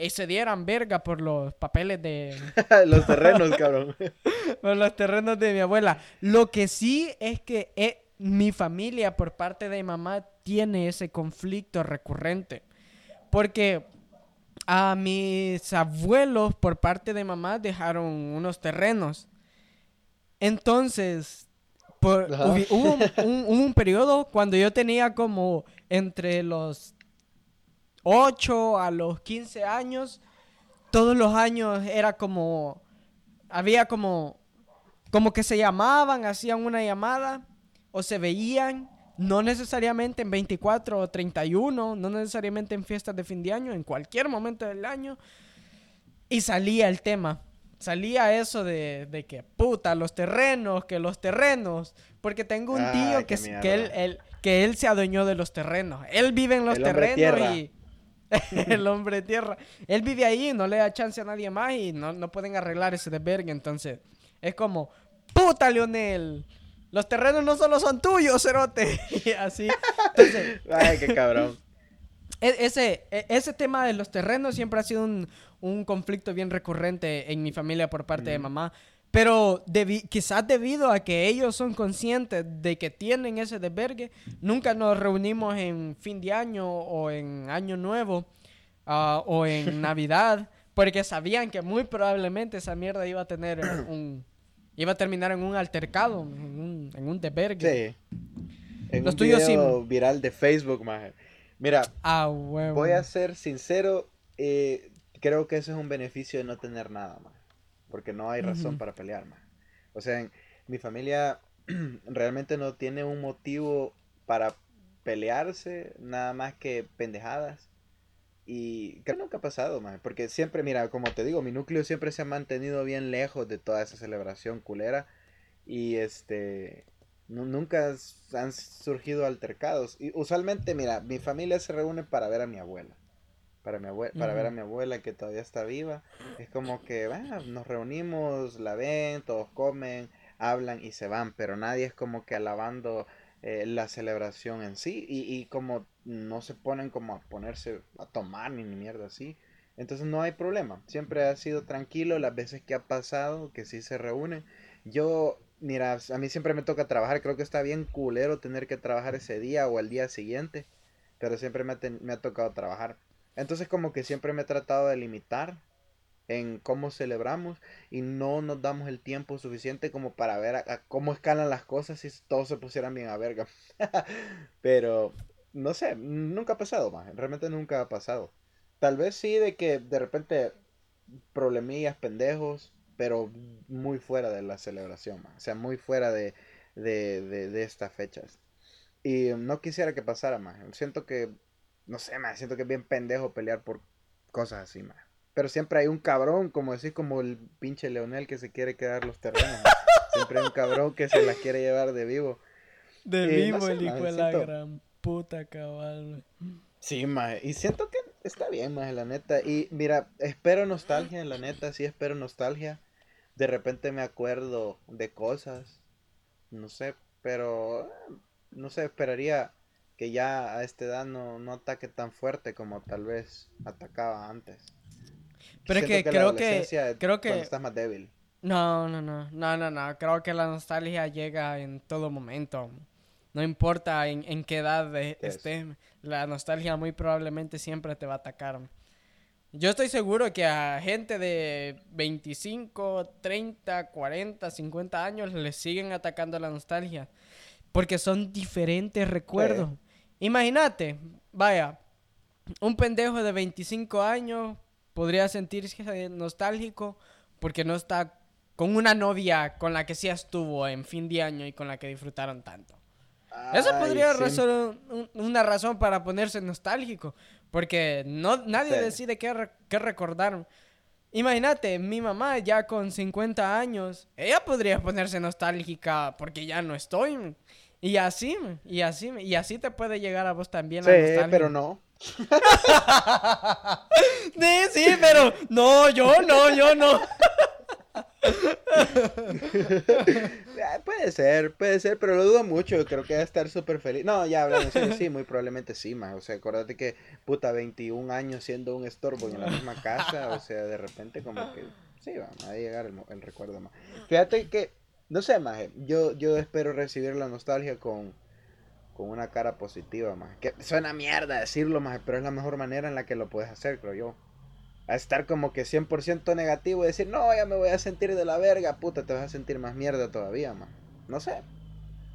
y se dieran verga por los papeles de... los terrenos, cabrón. por los terrenos de mi abuela. Lo que sí es que eh, mi familia por parte de mi mamá tiene ese conflicto recurrente. Porque a mis abuelos por parte de mamá dejaron unos terrenos. Entonces, por, hubo, un, un, periodo cuando yo tenía como entre los 8 a los 15 años, todos los años era como, había como, como que se llamaban, hacían una llamada o se veían no necesariamente en 24 o 31, no necesariamente en fiestas de fin de año, en cualquier momento del año. Y salía el tema. Salía eso de, que, puta, los terrenos, que los terrenos. Porque tengo un tío que, que, él, que él se adueñó de los terrenos. Él vive en los terrenos y... el hombre tierra. Él vive ahí, no le da chance a nadie más y no, no pueden arreglar ese desvergue. Entonces, es como, puta, Leonel los terrenos no solo son tuyos, cerote. y así. Entonces, Ay, qué cabrón. E, ese, e, ese tema de los terrenos siempre ha sido un, un conflicto bien recurrente en mi familia por parte de mamá. Pero quizás debido a que ellos son conscientes de que tienen ese desvergue, nunca nos reunimos en fin de año o en año nuevo ah, o en Navidad, porque sabían que muy probablemente esa mierda iba a tener un, iba a terminar en un altercado, en un, en un Sí. En un video viral de Facebook, maje. Mira, ah, voy a ser sincero, eh, creo que eso es un beneficio de no tener nada, más Porque no hay razón para pelear, más. O sea, mi familia realmente no tiene un motivo para pelearse, nada más que pendejadas. Y creo que nunca ha pasado, man, porque siempre, mira, como te digo, mi núcleo siempre se ha mantenido bien lejos de toda esa celebración culera. Y este, nunca han surgido altercados. Y usualmente, mira, mi familia se reúne para ver a mi abuela. Para, mi para ver a mi abuela que todavía está viva. Es como que, bueno, nos reunimos, la ven, todos comen, hablan y se van. Pero nadie es como que alabando eh, la celebración en sí. Y, y como no se ponen como a ponerse a tomar ni, ni mierda así. Entonces no hay problema. Siempre ha sido tranquilo las veces que ha pasado, que sí se reúnen. Yo, mira, a mí siempre me toca trabajar. Creo que está bien culero tener que trabajar ese día o el día siguiente. Pero siempre me ha, me ha tocado trabajar. Entonces como que siempre me he tratado de limitar en cómo celebramos y no nos damos el tiempo suficiente como para ver cómo escalan las cosas si todos se pusieran bien a verga. Pero no sé, nunca ha pasado, más. Realmente nunca ha pasado. Tal vez sí de que de repente problemillas, pendejos, pero muy fuera de la celebración, O sea, muy fuera de, de, de, estas fechas. Y no quisiera que pasara, más. Siento que, no sé, más. Siento que es bien pendejo pelear por cosas así, más. Pero siempre hay un cabrón, como decir, como el pinche Leonel que se quiere quedar los terrenos. siempre hay un cabrón que se las quiere llevar de vivo. De vivo, el hijo de la gran puta cabal. Sí, maje. Y siento que está bien, maje, la neta. Y mira, espero nostalgia, la neta. Sí, espero nostalgia. De repente me acuerdo de cosas. No sé, pero. No sé, esperaría que ya a esta edad no, no ataque tan fuerte como tal vez atacaba antes. Pero es que, creo que. Creo que. estás más débil. No, no, no. No, no, no. Creo que la nostalgia llega en todo momento. No importa en, qué edad esté, la nostalgia muy probablemente siempre te va a atacar. Yo estoy seguro que a gente de 25, 30, 40, 50 años les siguen atacando la nostalgia. Porque son diferentes recuerdos. Imagínate, vaya, un pendejo de 25 años podría sentirse nostálgico porque no está con una novia con la que sí estuvo en fin de año y con la que disfrutaron tanto. Eso podría ser una razón para ponerse nostálgico. Porque no, nadie decide qué, qué recordar. Imagínate, mi mamá ya con 50 años, ella podría ponerse nostálgica porque ya no estoy. Y así, y así, y así te puede llegar a vos también nostalgia. pero no. sí, sí, pero no, yo no, yo no. puede ser, puede ser, pero lo dudo mucho. Creo que va a estar súper feliz. No, ya hablando serio, sí, muy probablemente sí, más. O sea, acuérdate que, puta, 21 años siendo un estorbo en la misma casa. O sea, de repente, como que, sí, va a llegar el, el recuerdo más. Fíjate que, no sé, más. Yo, yo espero recibir la nostalgia con, con una cara positiva, más. Que suena mierda decirlo, más, pero es la mejor manera en la que lo puedes hacer, creo yo a estar como que 100% negativo y decir, no, ya me voy a sentir de la verga, puta, te vas a sentir más mierda todavía, más. No sé.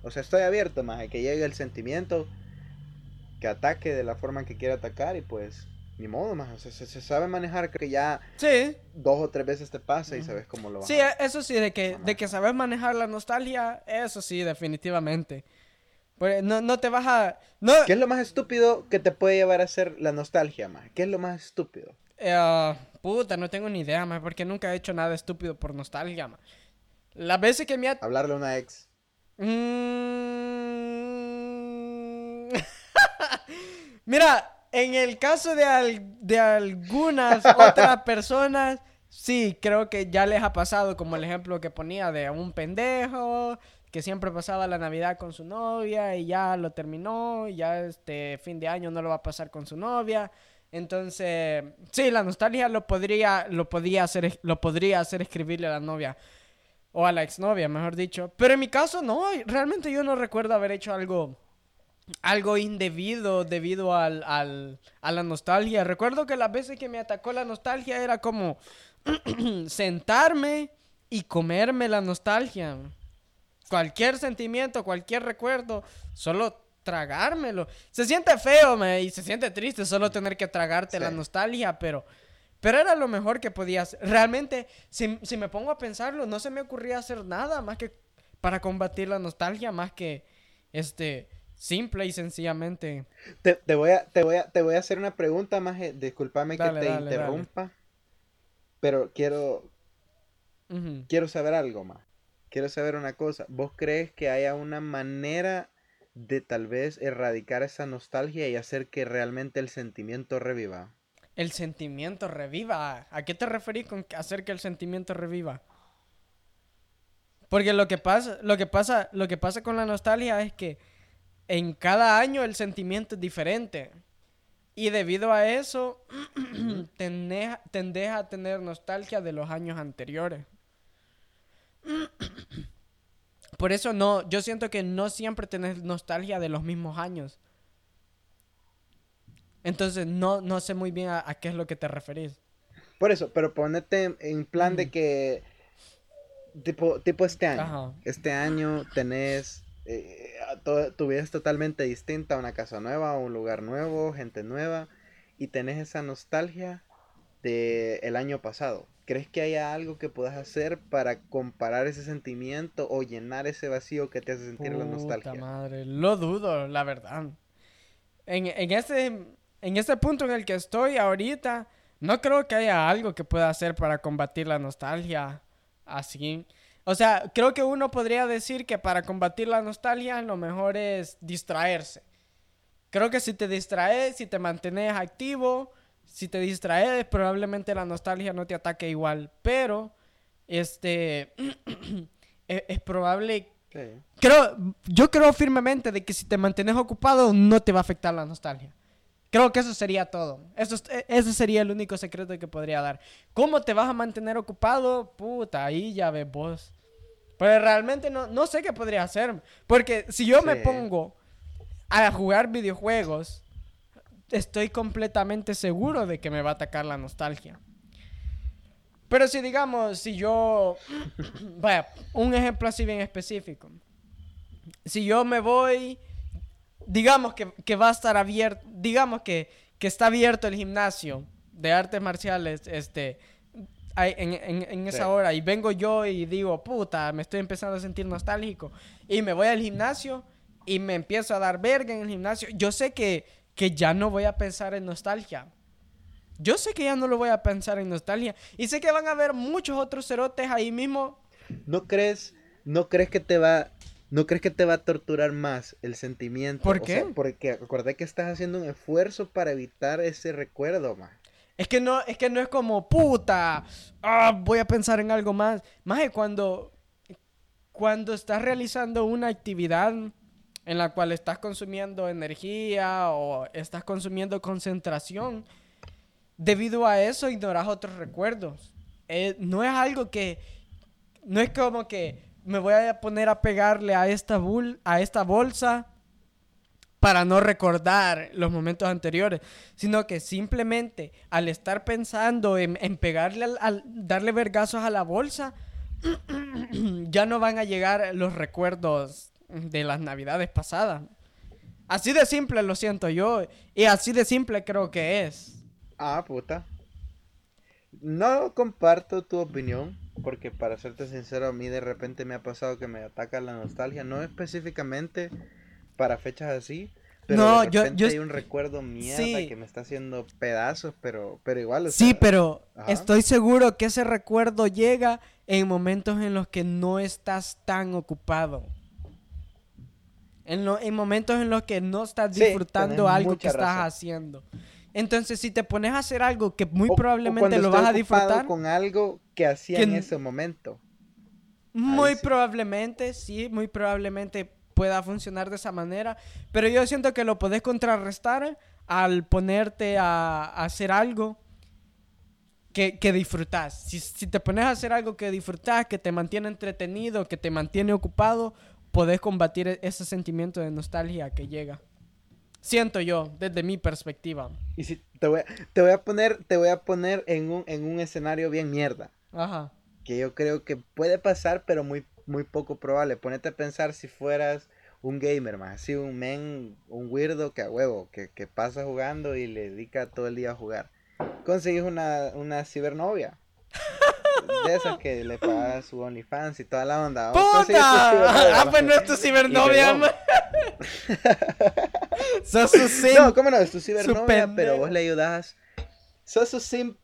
O sea, estoy abierto, a que llegue el sentimiento, que ataque de la forma que quiera atacar y pues, ni modo, más. O sea, se, sabe manejar, que ya sí. dos o tres veces te pasa y sabes cómo lo vas Sí, eso sí, de que, de que sabes manejar la nostalgia, eso sí, definitivamente. Pues no, no te vas a... No... ¿Qué es lo más estúpido que te puede llevar a hacer la nostalgia, más? ¿Qué es lo más estúpido? Eh, puta, no tengo ni idea, más, porque nunca he hecho nada estúpido por nostalgia, más. Las veces que me ha... Hablarle a una ex. Mm. Mira, en el caso de, de algunas otras personas, sí, creo que ya les ha pasado, como el ejemplo que ponía de un pendejo que siempre pasaba la Navidad con su novia y ya lo terminó, y ya este fin de año no lo va a pasar con su novia. Entonces, sí, la nostalgia lo podría, lo podría hacer, lo podría hacer escribirle a la novia. O a la exnovia, mejor dicho. Pero en mi caso, no, realmente yo no recuerdo haber hecho algo. Algo indebido debido al, al, a la nostalgia. Recuerdo que las veces que me atacó la nostalgia era como sentarme y comerme la nostalgia. Cualquier sentimiento, cualquier recuerdo, solo tragármelo. Se siente feo, me, y se siente triste solo tener que tragarte la nostalgia, pero, pero era lo mejor que podías. Realmente, si, si, me pongo a pensarlo, no se me ocurría hacer nada más que para combatir la nostalgia, más que este simple y sencillamente. Te, te voy a, te voy a, te voy a hacer una pregunta más, discúlpame que te interrumpa, pero quiero, quiero saber algo más. Quiero saber una cosa. ¿Vos crees que haya una manera de tal vez erradicar esa nostalgia y hacer que realmente el sentimiento reviva. El sentimiento reviva. ¿A qué te referís con hacer que el sentimiento reviva? Porque lo que pasa, lo que pasa, lo que pasa con la nostalgia es que en cada año el sentimiento es diferente. Y debido a eso, tendés, a tener nostalgia de los años anteriores. Por eso no, yo siento que no siempre tenés nostalgia de los mismos años. Entonces no, no sé muy bien a, qué es lo que te referís. Por eso, pero ponete en plan de que tipo, tipo este año. Este año tenés eh, tu vida es totalmente distinta, una casa nueva, un lugar nuevo, gente nueva, y tenés esa nostalgia de el año pasado. ¿Crees que haya algo que puedas hacer para comparar ese sentimiento o llenar ese vacío que te hace sentir la nostalgia? madre, lo dudo, la verdad. En, en, ese, en este punto en el que estoy ahorita, no creo que haya algo que pueda hacer para combatir la nostalgia así. O sea, creo que uno podría decir que para combatir la nostalgia lo mejor es distraerse. Creo que si te distraes, si te mantienes activo, si te distraes, probablemente la nostalgia no te ataque igual. Pero, este, e-, es, probable... Creo, yo creo firmemente de que si te mantienes ocupado no te va a afectar la nostalgia. Creo que eso sería todo. Eso, e-, ese sería el único secreto que podría dar. ¿Cómo te vas a mantener ocupado? Puta, ahí ya ves vos. Pero realmente no, no sé qué podría hacer. Porque si yo me pongo a jugar videojuegos estoy completamente seguro de que me va a atacar la nostalgia. Pero si digamos, si yo, vaya, un ejemplo así bien específico. Si yo me voy, digamos que, va a estar abierto, digamos que, está abierto el gimnasio de artes marciales, este, en, esa hora, y vengo yo y digo, puta, me estoy empezando a sentir nostálgico, y me voy al gimnasio y me empiezo a dar verga en el gimnasio, yo sé que que ya no voy a pensar en nostalgia. Yo sé que ya no lo voy a pensar en nostalgia. Y sé que van a haber muchos otros cerotes ahí mismo. ¿No crees, no crees que te va, no crees que te va a torturar más el sentimiento? ¿Por qué? porque acuérdate que estás haciendo un esfuerzo para evitar ese recuerdo, más. Es que no, es que no es como puta. Ah, voy a pensar en algo más. Más de cuando cuando estás realizando una actividad en la cual estás consumiendo energía o estás consumiendo concentración, debido a eso ignoras otros recuerdos. Eh, no es algo que, no es como que me voy a poner a pegarle a esta, a esta bolsa para no recordar los momentos anteriores, sino que simplemente al estar pensando en, pegarle, al, darle vergazos a la bolsa, ya no van a llegar los recuerdos de las navidades pasadas. Así de simple lo siento yo. Y así de simple creo que es. Ah, puta. No comparto tu opinión. Porque para serte sincero, a mí de repente me ha pasado que me ataca la nostalgia. No específicamente para fechas así. Pero no, de repente yo, hay un recuerdo mierda que me está haciendo pedazos, pero, pero igual. sí, pero estoy seguro que ese recuerdo llega en momentos en los que no estás tan ocupado. En, en momentos en los que no estás disfrutando algo que estás haciendo. Entonces, si te pones a hacer algo que muy probablemente lo vas a disfrutar. con algo que hacía en ese momento. Muy probablemente, sí, muy probablemente pueda funcionar de esa manera. Pero yo siento que lo podés contrarrestar al ponerte a, hacer algo que, que disfrutás. Si, si, te pones a hacer algo que disfrutás, que te mantiene entretenido, que te mantiene ocupado, podés combatir e-, ese sentimiento de nostalgia que llega. Siento yo, desde mi perspectiva. Y si te voy a, te voy a poner, te voy a poner en un, en un escenario bien mierda. Ajá. Que yo creo que puede pasar, pero muy, muy poco probable. Ponete a pensar si fueras un gamer más, así un men, un weirdo que a huevo, que, que pasa jugando y le dedica todo el día a jugar. Consigues una, una cibernovia de esas que le pagas su OnlyFans y toda la onda. ¡Puta! Ah, pues no es tu cibernovia, Sos su simp. No, ¿cómo no? Es tu cibernovia, pero vos le ayudas. Sos su simp.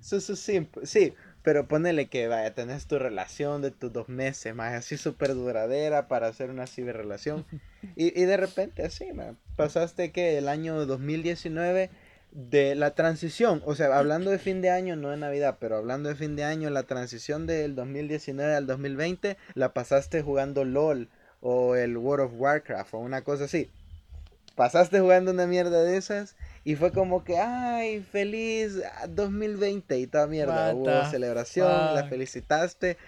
Sos su simp. Sí, pero ponele que vaya, tenés tu relación de tus dos meses, más así súper duradera para hacer una ciberrelación. Y, y de repente así, man, pasaste que el año 2019 de la transición, o sea, hablando de fin de año, no de Navidad, pero hablando de fin de año, la transición del 2019 al 2020 la pasaste jugando LOL o el World of Warcraft o una cosa así. Pasaste jugando una mierda de esas y fue como que, ay, feliz 2020 y toda mierda. Hubo celebración, la felicitaste.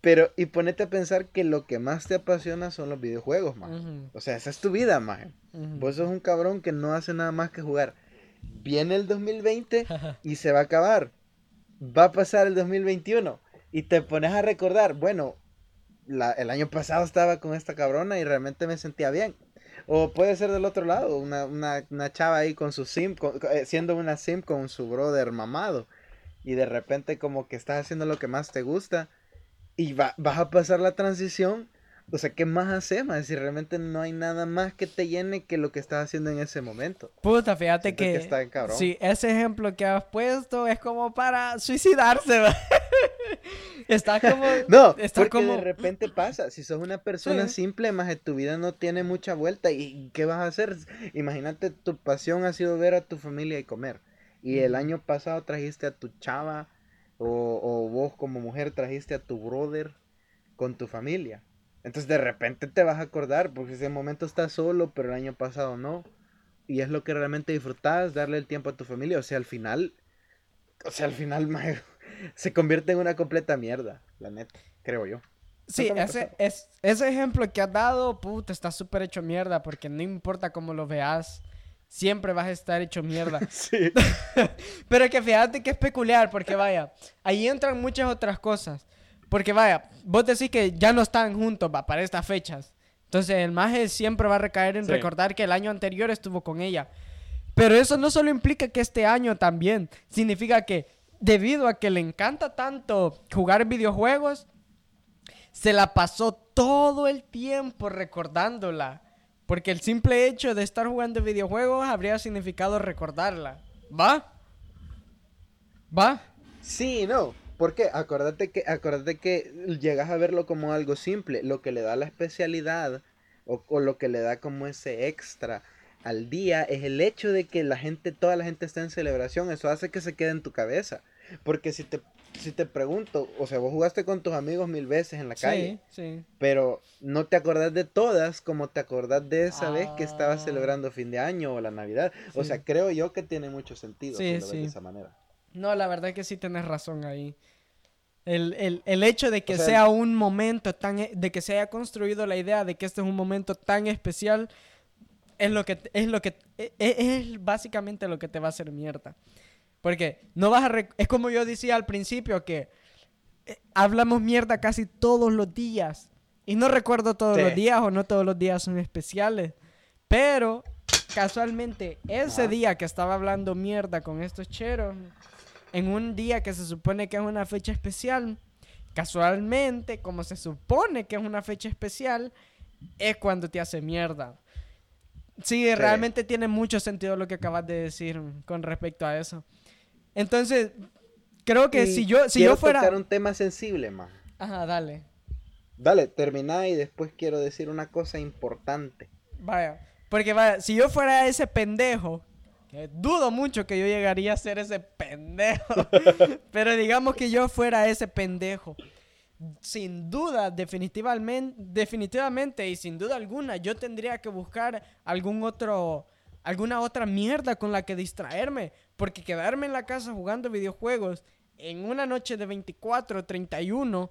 Pero, y ponete a pensar que lo que más te apasiona son los videojuegos, man. O sea, esa es tu vida, man. Vos sos un cabrón que no hace nada más que jugar viene el 2020 y se va a acabar. Va a pasar el 2021 y te pones a recordar, bueno, el año pasado estaba con esta cabrona y realmente me sentía bien. O puede ser del otro lado, una, una, chava ahí con su sim, eh, siendo una sim con su brother mamado. Y de repente como que estás haciendo lo que más te gusta y va, vas a pasar la transición o sea, ¿qué más hacemos? Si realmente no hay nada más que te llene que lo que estás haciendo en ese momento. Puta, fíjate que, está sí, ese ejemplo que has puesto es como para suicidarse. está como No, está porque como... de repente pasa, si sos una persona simple, más tu vida no tiene mucha vuelta y ¿qué vas a hacer? Imagínate tu pasión ha sido ver a tu familia y comer. Y el año pasado trajiste a tu chava o, o vos como mujer trajiste a tu brother con tu familia entonces de repente te vas a acordar, porque ese momento estás solo, pero el año pasado no. Y es lo que realmente disfrutas, darle el tiempo a tu familia. O sea, al final, o sea, al final se convierte en una completa mierda, la neta, creo yo. Sí, ese, es, ese ejemplo que has dado, puta, está súper hecho mierda, porque no importa cómo lo veas, siempre vas a estar hecho mierda. sí. Pero que fíjate que es peculiar, porque vaya, ahí entran muchas otras cosas. Porque vaya, vos decís que ya no están juntos va, para estas fechas. Entonces el maje siempre va a recaer en recordar que el año anterior estuvo con ella. Pero eso no solo implica que este año también. Significa que debido a que le encanta tanto jugar videojuegos, se la pasó todo el tiempo recordándola. Porque el simple hecho de estar jugando videojuegos habría significado recordarla. ¿Va? ¿Va? Sí, no. Porque acuérdate que, acuérdate que llegas a verlo como algo simple. Lo que le da la especialidad o, lo que le da como ese extra al día es el hecho de que la gente, toda la gente está en celebración. Eso hace que se quede en tu cabeza. Porque si te, si te pregunto, o sea, vos jugaste con tus amigos mil veces en la calle. Sí, Pero no te acordás de todas como te acordás de esa vez que estabas Ah. celebrando fin de año o la Navidad. O sea, creo yo que tiene mucho sentido Sí, si lo ves de esa manera. No, la verdad que sí tienes razón ahí. El, el- el hecho de que O sea, sea un momento tan... e- de que se haya construido la idea de que este es un momento tan especial es lo que... es lo que... e- e- es, básicamente lo que te va a hacer mierda. Porque no vas a... es como yo decía al principio que eh, hablamos mierda casi todos los días. Y no recuerdo todos Sí. los días o no todos los días son especiales. Pero casualmente ese día que estaba hablando mierda con estos cheros, en un día que se supone que es una fecha especial, casualmente, como se supone que es una fecha especial, es cuando te hace mierda. Sí, realmente tiene mucho sentido lo que acabas de decir con respecto a eso. Entonces, creo que Y si yo, si yo fuera... tocar un tema sensible, más. Ajá, dale. Dale, termina y después quiero decir una cosa importante. Vaya, porque vaya, si yo fuera ese pendejo, que dudo mucho que yo llegaría a ser ese pendejo, pero digamos que yo fuera ese pendejo, sin duda, definitivamente, definitivamente y sin duda alguna, yo tendría que buscar algún otro, alguna otra mierda con la que distraerme, porque quedarme en la casa jugando videojuegos en una noche de 24, 31,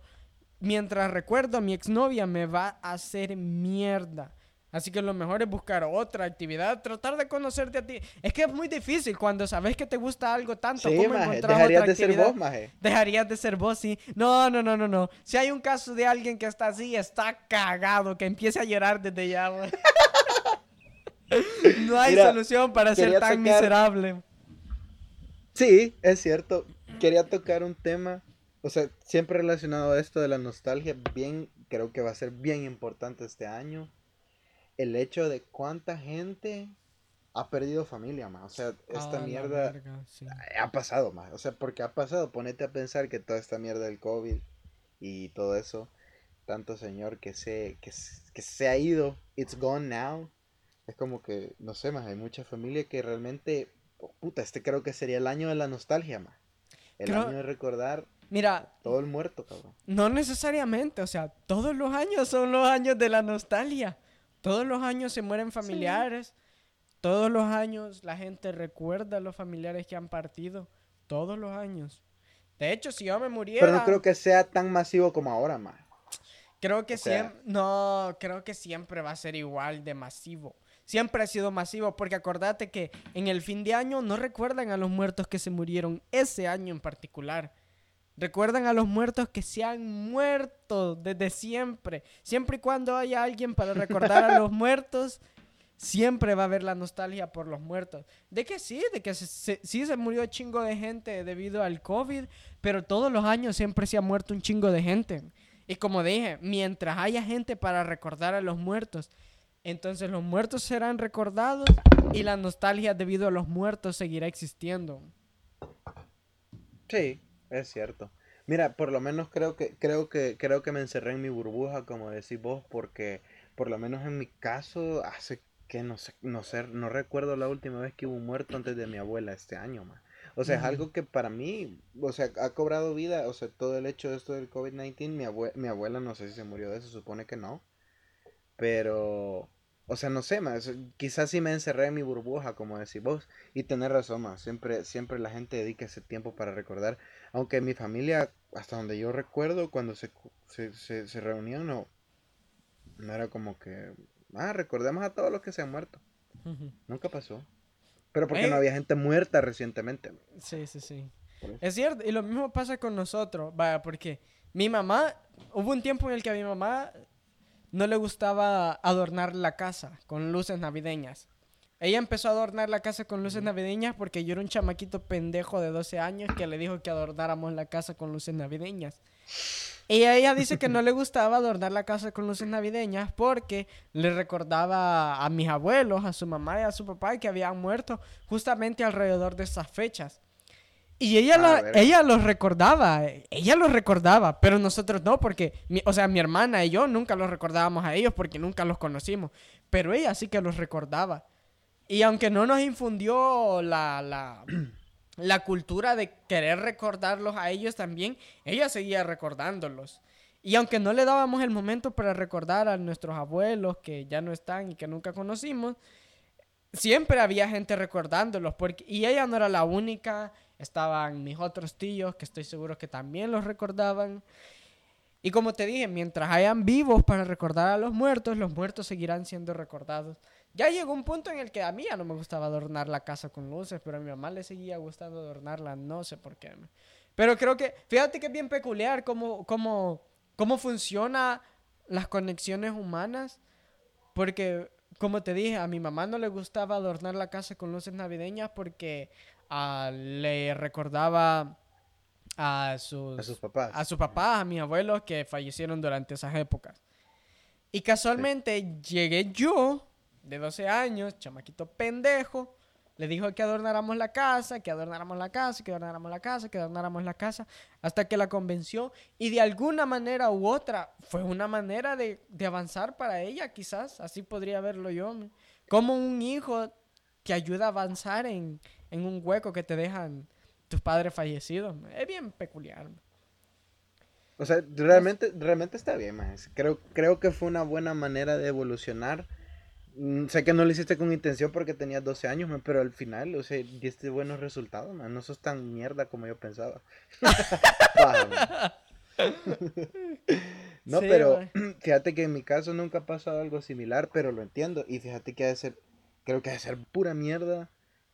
mientras recuerdo a mi exnovia me va a hacer mierda. Así que lo mejor es buscar otra actividad, tratar de conocerte a ti. Es que es muy difícil cuando sabes que te gusta algo tanto. Sí, ¿cómo maje, dejarías otra de ser vos, maje. Dejarías de ser vos, sí. No, no, no, no, no. Si hay un caso de alguien que está así, está cagado, que empiece a llorar desde ya. No hay Mira, solución para ser tan tocar- miserable. Sí, es cierto. Quería tocar un tema, o sea, siempre relacionado a esto de la nostalgia, bien, creo que va a ser bien importante este año. El hecho de cuánta gente ha perdido familia, más. O sea, esta Ah, mierda verga, sí. ha pasado, más. O sea, porque ha pasado. Ponete a pensar que toda esta mierda del COVID y todo eso, tanto señor que se, que, se ha ido, it's gone now. Es como que, no sé, más, hay mucha familia que realmente, oh, puta, este creo que sería el año de la nostalgia, más. El Creo- año de recordar Mira, todo el muerto, cabrón. no necesariamente, o sea, todos los años son los años de la nostalgia. Todos los años se mueren familiares. Todos los años la gente recuerda a los familiares que han partido. Todos los años. De hecho, si yo me muriera... Pero no creo que sea tan masivo como ahora, más. Creo que O sea- siempre. No, creo que siempre va a ser igual de masivo. Siempre ha sido masivo, porque acordate que en el fin de año no recuerdan a los muertos que se murieron ese año en particular. Recuerdan a los muertos que se han muerto desde siempre. Siempre y cuando haya alguien para recordar a los muertos, siempre va a haber la nostalgia por los muertos. De que sí, de que se- se- sí se murió chingo de gente debido al COVID, pero todos los años siempre se ha muerto un chingo de gente. Y como dije, mientras haya gente para recordar a los muertos, entonces los muertos serán recordados y la nostalgia debido a los muertos seguirá existiendo. Sí, es cierto. Mira, por lo menos creo que, creo que, creo que me encerré en mi burbuja, como decís vos, porque por lo menos en mi caso, hace que no sé, no sé, no recuerdo la última vez que hubo muerto antes de mi abuela este año, man. O sea, es algo que para mí, o sea, ha cobrado vida, o sea, todo el hecho de esto del COVID-19, mi abue- mi abuela no sé si se murió de eso, supone que no. Pero, o sea, no sé, más, quizás sí me encerré en mi burbuja, como decís vos, y tenés razón, más, siempre, siempre la gente dedica ese tiempo para recordar, aunque mi familia, hasta donde yo recuerdo, cuando se, se, se, no, no era como que, ah, recordemos a todos los que se han muerto, nunca pasó. Pero porque Eh. no había gente muerta recientemente. Sí, sí, sí. Es cierto, y lo mismo pasa con nosotros, vaya, porque mi mamá, hubo un tiempo en el que a mi mamá no le gustaba adornar la casa con luces navideñas. Ella empezó a adornar la casa con luces navideñas porque yo era un chamaquito pendejo de 12 años que le dijo que adornáramos la casa con luces navideñas. Y ella dice que no le gustaba adornar la casa con luces navideñas porque le recordaba a mis abuelos, a su mamá y a su papá que habían muerto justamente alrededor de esas fechas. Y ella, Ah, la- ella los recordaba, ella los recordaba, pero nosotros no, porque, mi- o sea, mi hermana y yo nunca los recordábamos a ellos porque nunca los conocimos, pero ella sí que los recordaba. Y aunque no nos infundió la, la, cultura de querer recordarlos a ellos también, ella seguía recordándolos. Y aunque no le dábamos el momento para recordar a nuestros abuelos que ya no están y que nunca conocimos, siempre había gente recordándolos. Porque, y ella no era la única, estaban mis otros tíos que estoy seguro que también los recordaban. Y como te dije, mientras hayan vivos para recordar a los muertos, los muertos seguirán siendo recordados. Ya llegó un punto en el que a mí ya no me gustaba adornar la casa con luces, pero a mi mamá le seguía gustando adornarla, no sé por qué. Pero creo que, fíjate que es bien peculiar cómo, cómo cómo funcionan las conexiones humanas. Porque, como te dije, a mi mamá no le gustaba adornar la casa con luces navideñas porque ah, le recordaba a sus, a sus papás. A sus papás, a mis abuelos que fallecieron durante esas épocas. Y casualmente llegué yo, de 12 años, chamaquito pendejo, le dijo que adornáramos la casa, que adornáramos la casa, que adornáramos la casa, que adornáramos la casa, hasta que la convenció. Y de alguna manera u otra, fue una manera de, avanzar para ella, quizás, así podría verlo yo. Como un hijo que ayuda a avanzar en, un hueco que te dejan tus padres fallecidos. Es bien peculiar. O sea, realmente, realmente está bien, más. Creo, creo que fue una buena manera de evolucionar sé que no lo hiciste con intención porque tenías 12 años, pero al final, o sea, diste buenos resultados, man. No sos tan mierda como yo pensaba. no, pero fíjate que en mi caso nunca ha pasado algo similar, pero lo entiendo. Y fíjate que ha de ser, creo que ha de ser pura mierda.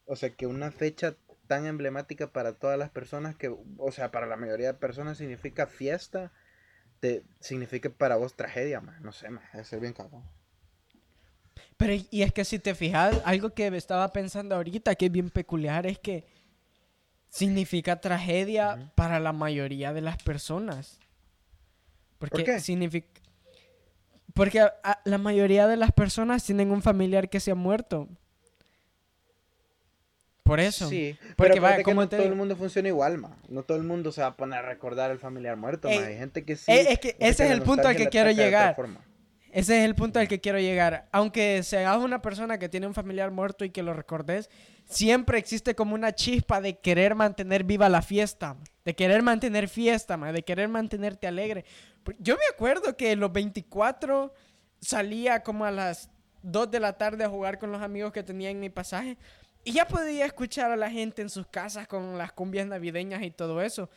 O sea, que una fecha tan emblemática para todas las personas que, o sea, para la mayoría de personas significa fiesta, te significa para vos tragedia, man. No sé, man, debe ser bien cabrón. Pero y es que si te fijas, algo que estaba pensando ahorita que es bien peculiar es que significa tragedia para la mayoría de las personas. Porque ¿Por qué? significa porque la mayoría de las personas tienen un familiar que se ha muerto. Por eso. Sí, porque va, como no todo el mundo funciona igual, ma. No todo el mundo se va a poner a recordar al familiar muerto, ma. Hay gente que sí. Eh, es que ese es el punto al que quiero llegar. Ese es el punto al que quiero llegar. Aunque seas una persona que tiene un familiar muerto y que lo recordes, siempre existe como una chispa de querer mantener viva la fiesta, de querer mantener fiesta, de querer mantenerte alegre. Yo me acuerdo que los 24 salía como a las 2 de la tarde a jugar con los amigos que tenía en mi pasaje y ya podía escuchar a la gente en sus casas con las cumbias navideñas y todo eso.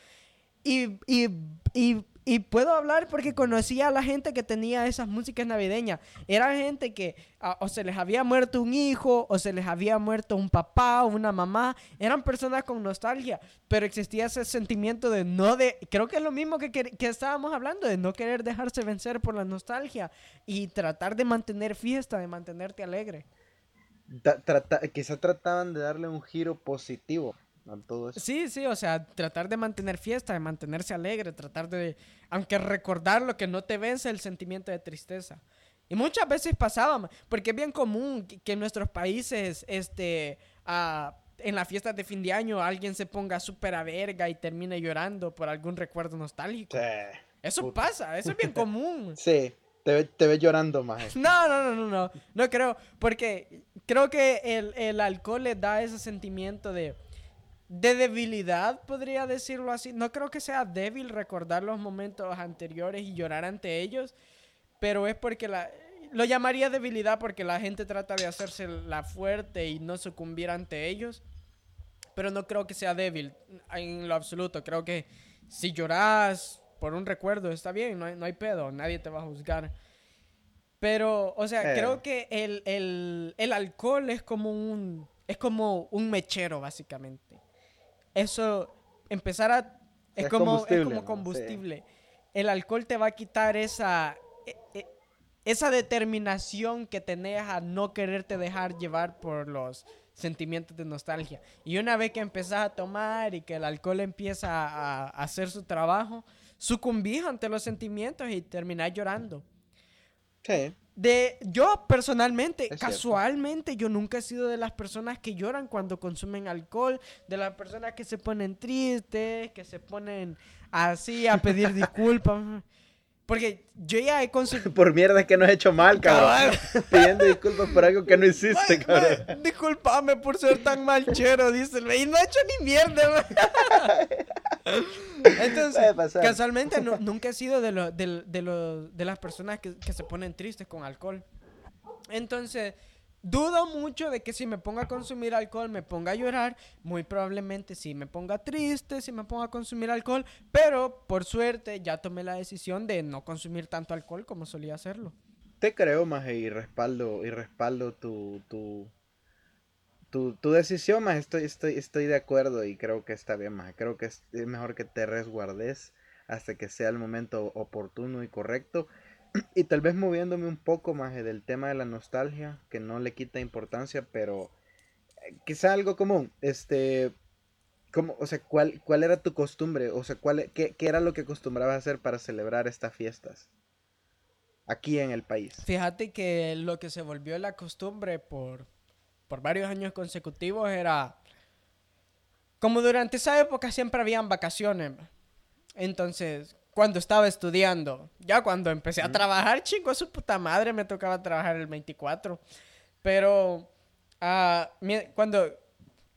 Y, y, y y puedo hablar porque conocía a la gente que tenía esas músicas navideñas. Era gente que o se les había muerto un hijo, o se les había muerto un papá o una mamá. Eran personas con nostalgia, pero existía ese sentimiento de no de... Creo que es lo mismo que, que, estábamos hablando, de no querer dejarse vencer por la nostalgia y tratar de mantener fiesta, de mantenerte alegre. quizá trataban de darle un giro positivo todo eso. Sí, sí, o sea, tratar de mantener fiesta, de mantenerse alegre, tratar de, aunque recordar lo que no te vence el sentimiento de tristeza. Y muchas veces pasaba, porque es bien común que en nuestros países, este, en las fiestas de fin de año, alguien se ponga súper a verga y termine llorando por algún recuerdo nostálgico. Eso pasa, eso es bien común. sí, te, te ves llorando más. No, no, no, no, no, no creo, porque creo que el, el alcohol le da ese sentimiento de de debilidad, podría decirlo así. No creo que sea débil recordar los momentos anteriores y llorar ante ellos, pero es porque la... Lo llamaría debilidad porque la gente trata de hacerse la fuerte y no sucumbir ante ellos. Pero no creo que sea débil en lo absoluto. Creo que si lloras por un recuerdo está bien, no hay, no hay pedo, nadie te va a juzgar. Pero, o sea, creo eh. que el, el, el alcohol es como un, es como un mechero, básicamente eso, empezar a... Es, como, como combustible. El alcohol te va a quitar esa, e, e, esa determinación que tenés a no quererte dejar llevar por los sentimientos de nostalgia. Y una vez que empezás a tomar y que el alcohol empieza a, hacer su trabajo, sucumbís ante los sentimientos y terminás llorando. Sí. De, yo personalmente, casualmente, yo nunca he sido de las personas que lloran cuando consumen alcohol, de las personas que se ponen tristes, que se ponen así a pedir disculpas. Porque yo ya he consumido. Por mierda que no has hecho mal, cabrón. Pidiendo disculpas por algo que no hiciste, cabrón. disculpame por ser tan malchero, dice el Y no he hecho ni mierda, Entonces, casualmente nunca he sido de, lo, de, de, de las personas que, que se ponen tristes con alcohol. Entonces, Dudo mucho de que si me ponga a consumir alcohol me ponga a llorar. Muy probablemente si me ponga triste, si me ponga a consumir alcohol. Pero por suerte ya tomé la decisión de no consumir tanto alcohol como solía hacerlo. Te creo, más y respaldo, y respaldo tu, tu, tu, decisión, más estoy, estoy, estoy de acuerdo y creo que está bien, más Creo que es mejor que te resguardes hasta que sea el momento oportuno y correcto. Y tal vez moviéndome un poco más del tema de la nostalgia, que no le quita importancia, pero eh, quizá algo común. Este, como, o sea, ¿cuál, ¿cuál era tu costumbre? O sea, ¿cuál, qué, qué era lo que acostumbrabas a hacer para celebrar estas fiestas? Aquí en el país. Fíjate que lo que se volvió la costumbre por, por varios años consecutivos era... Como durante esa época siempre habían vacaciones. Entonces, cuando estaba estudiando. Ya cuando empecé a trabajar, chico, su puta madre me tocaba trabajar el 24. Pero ah, cuando,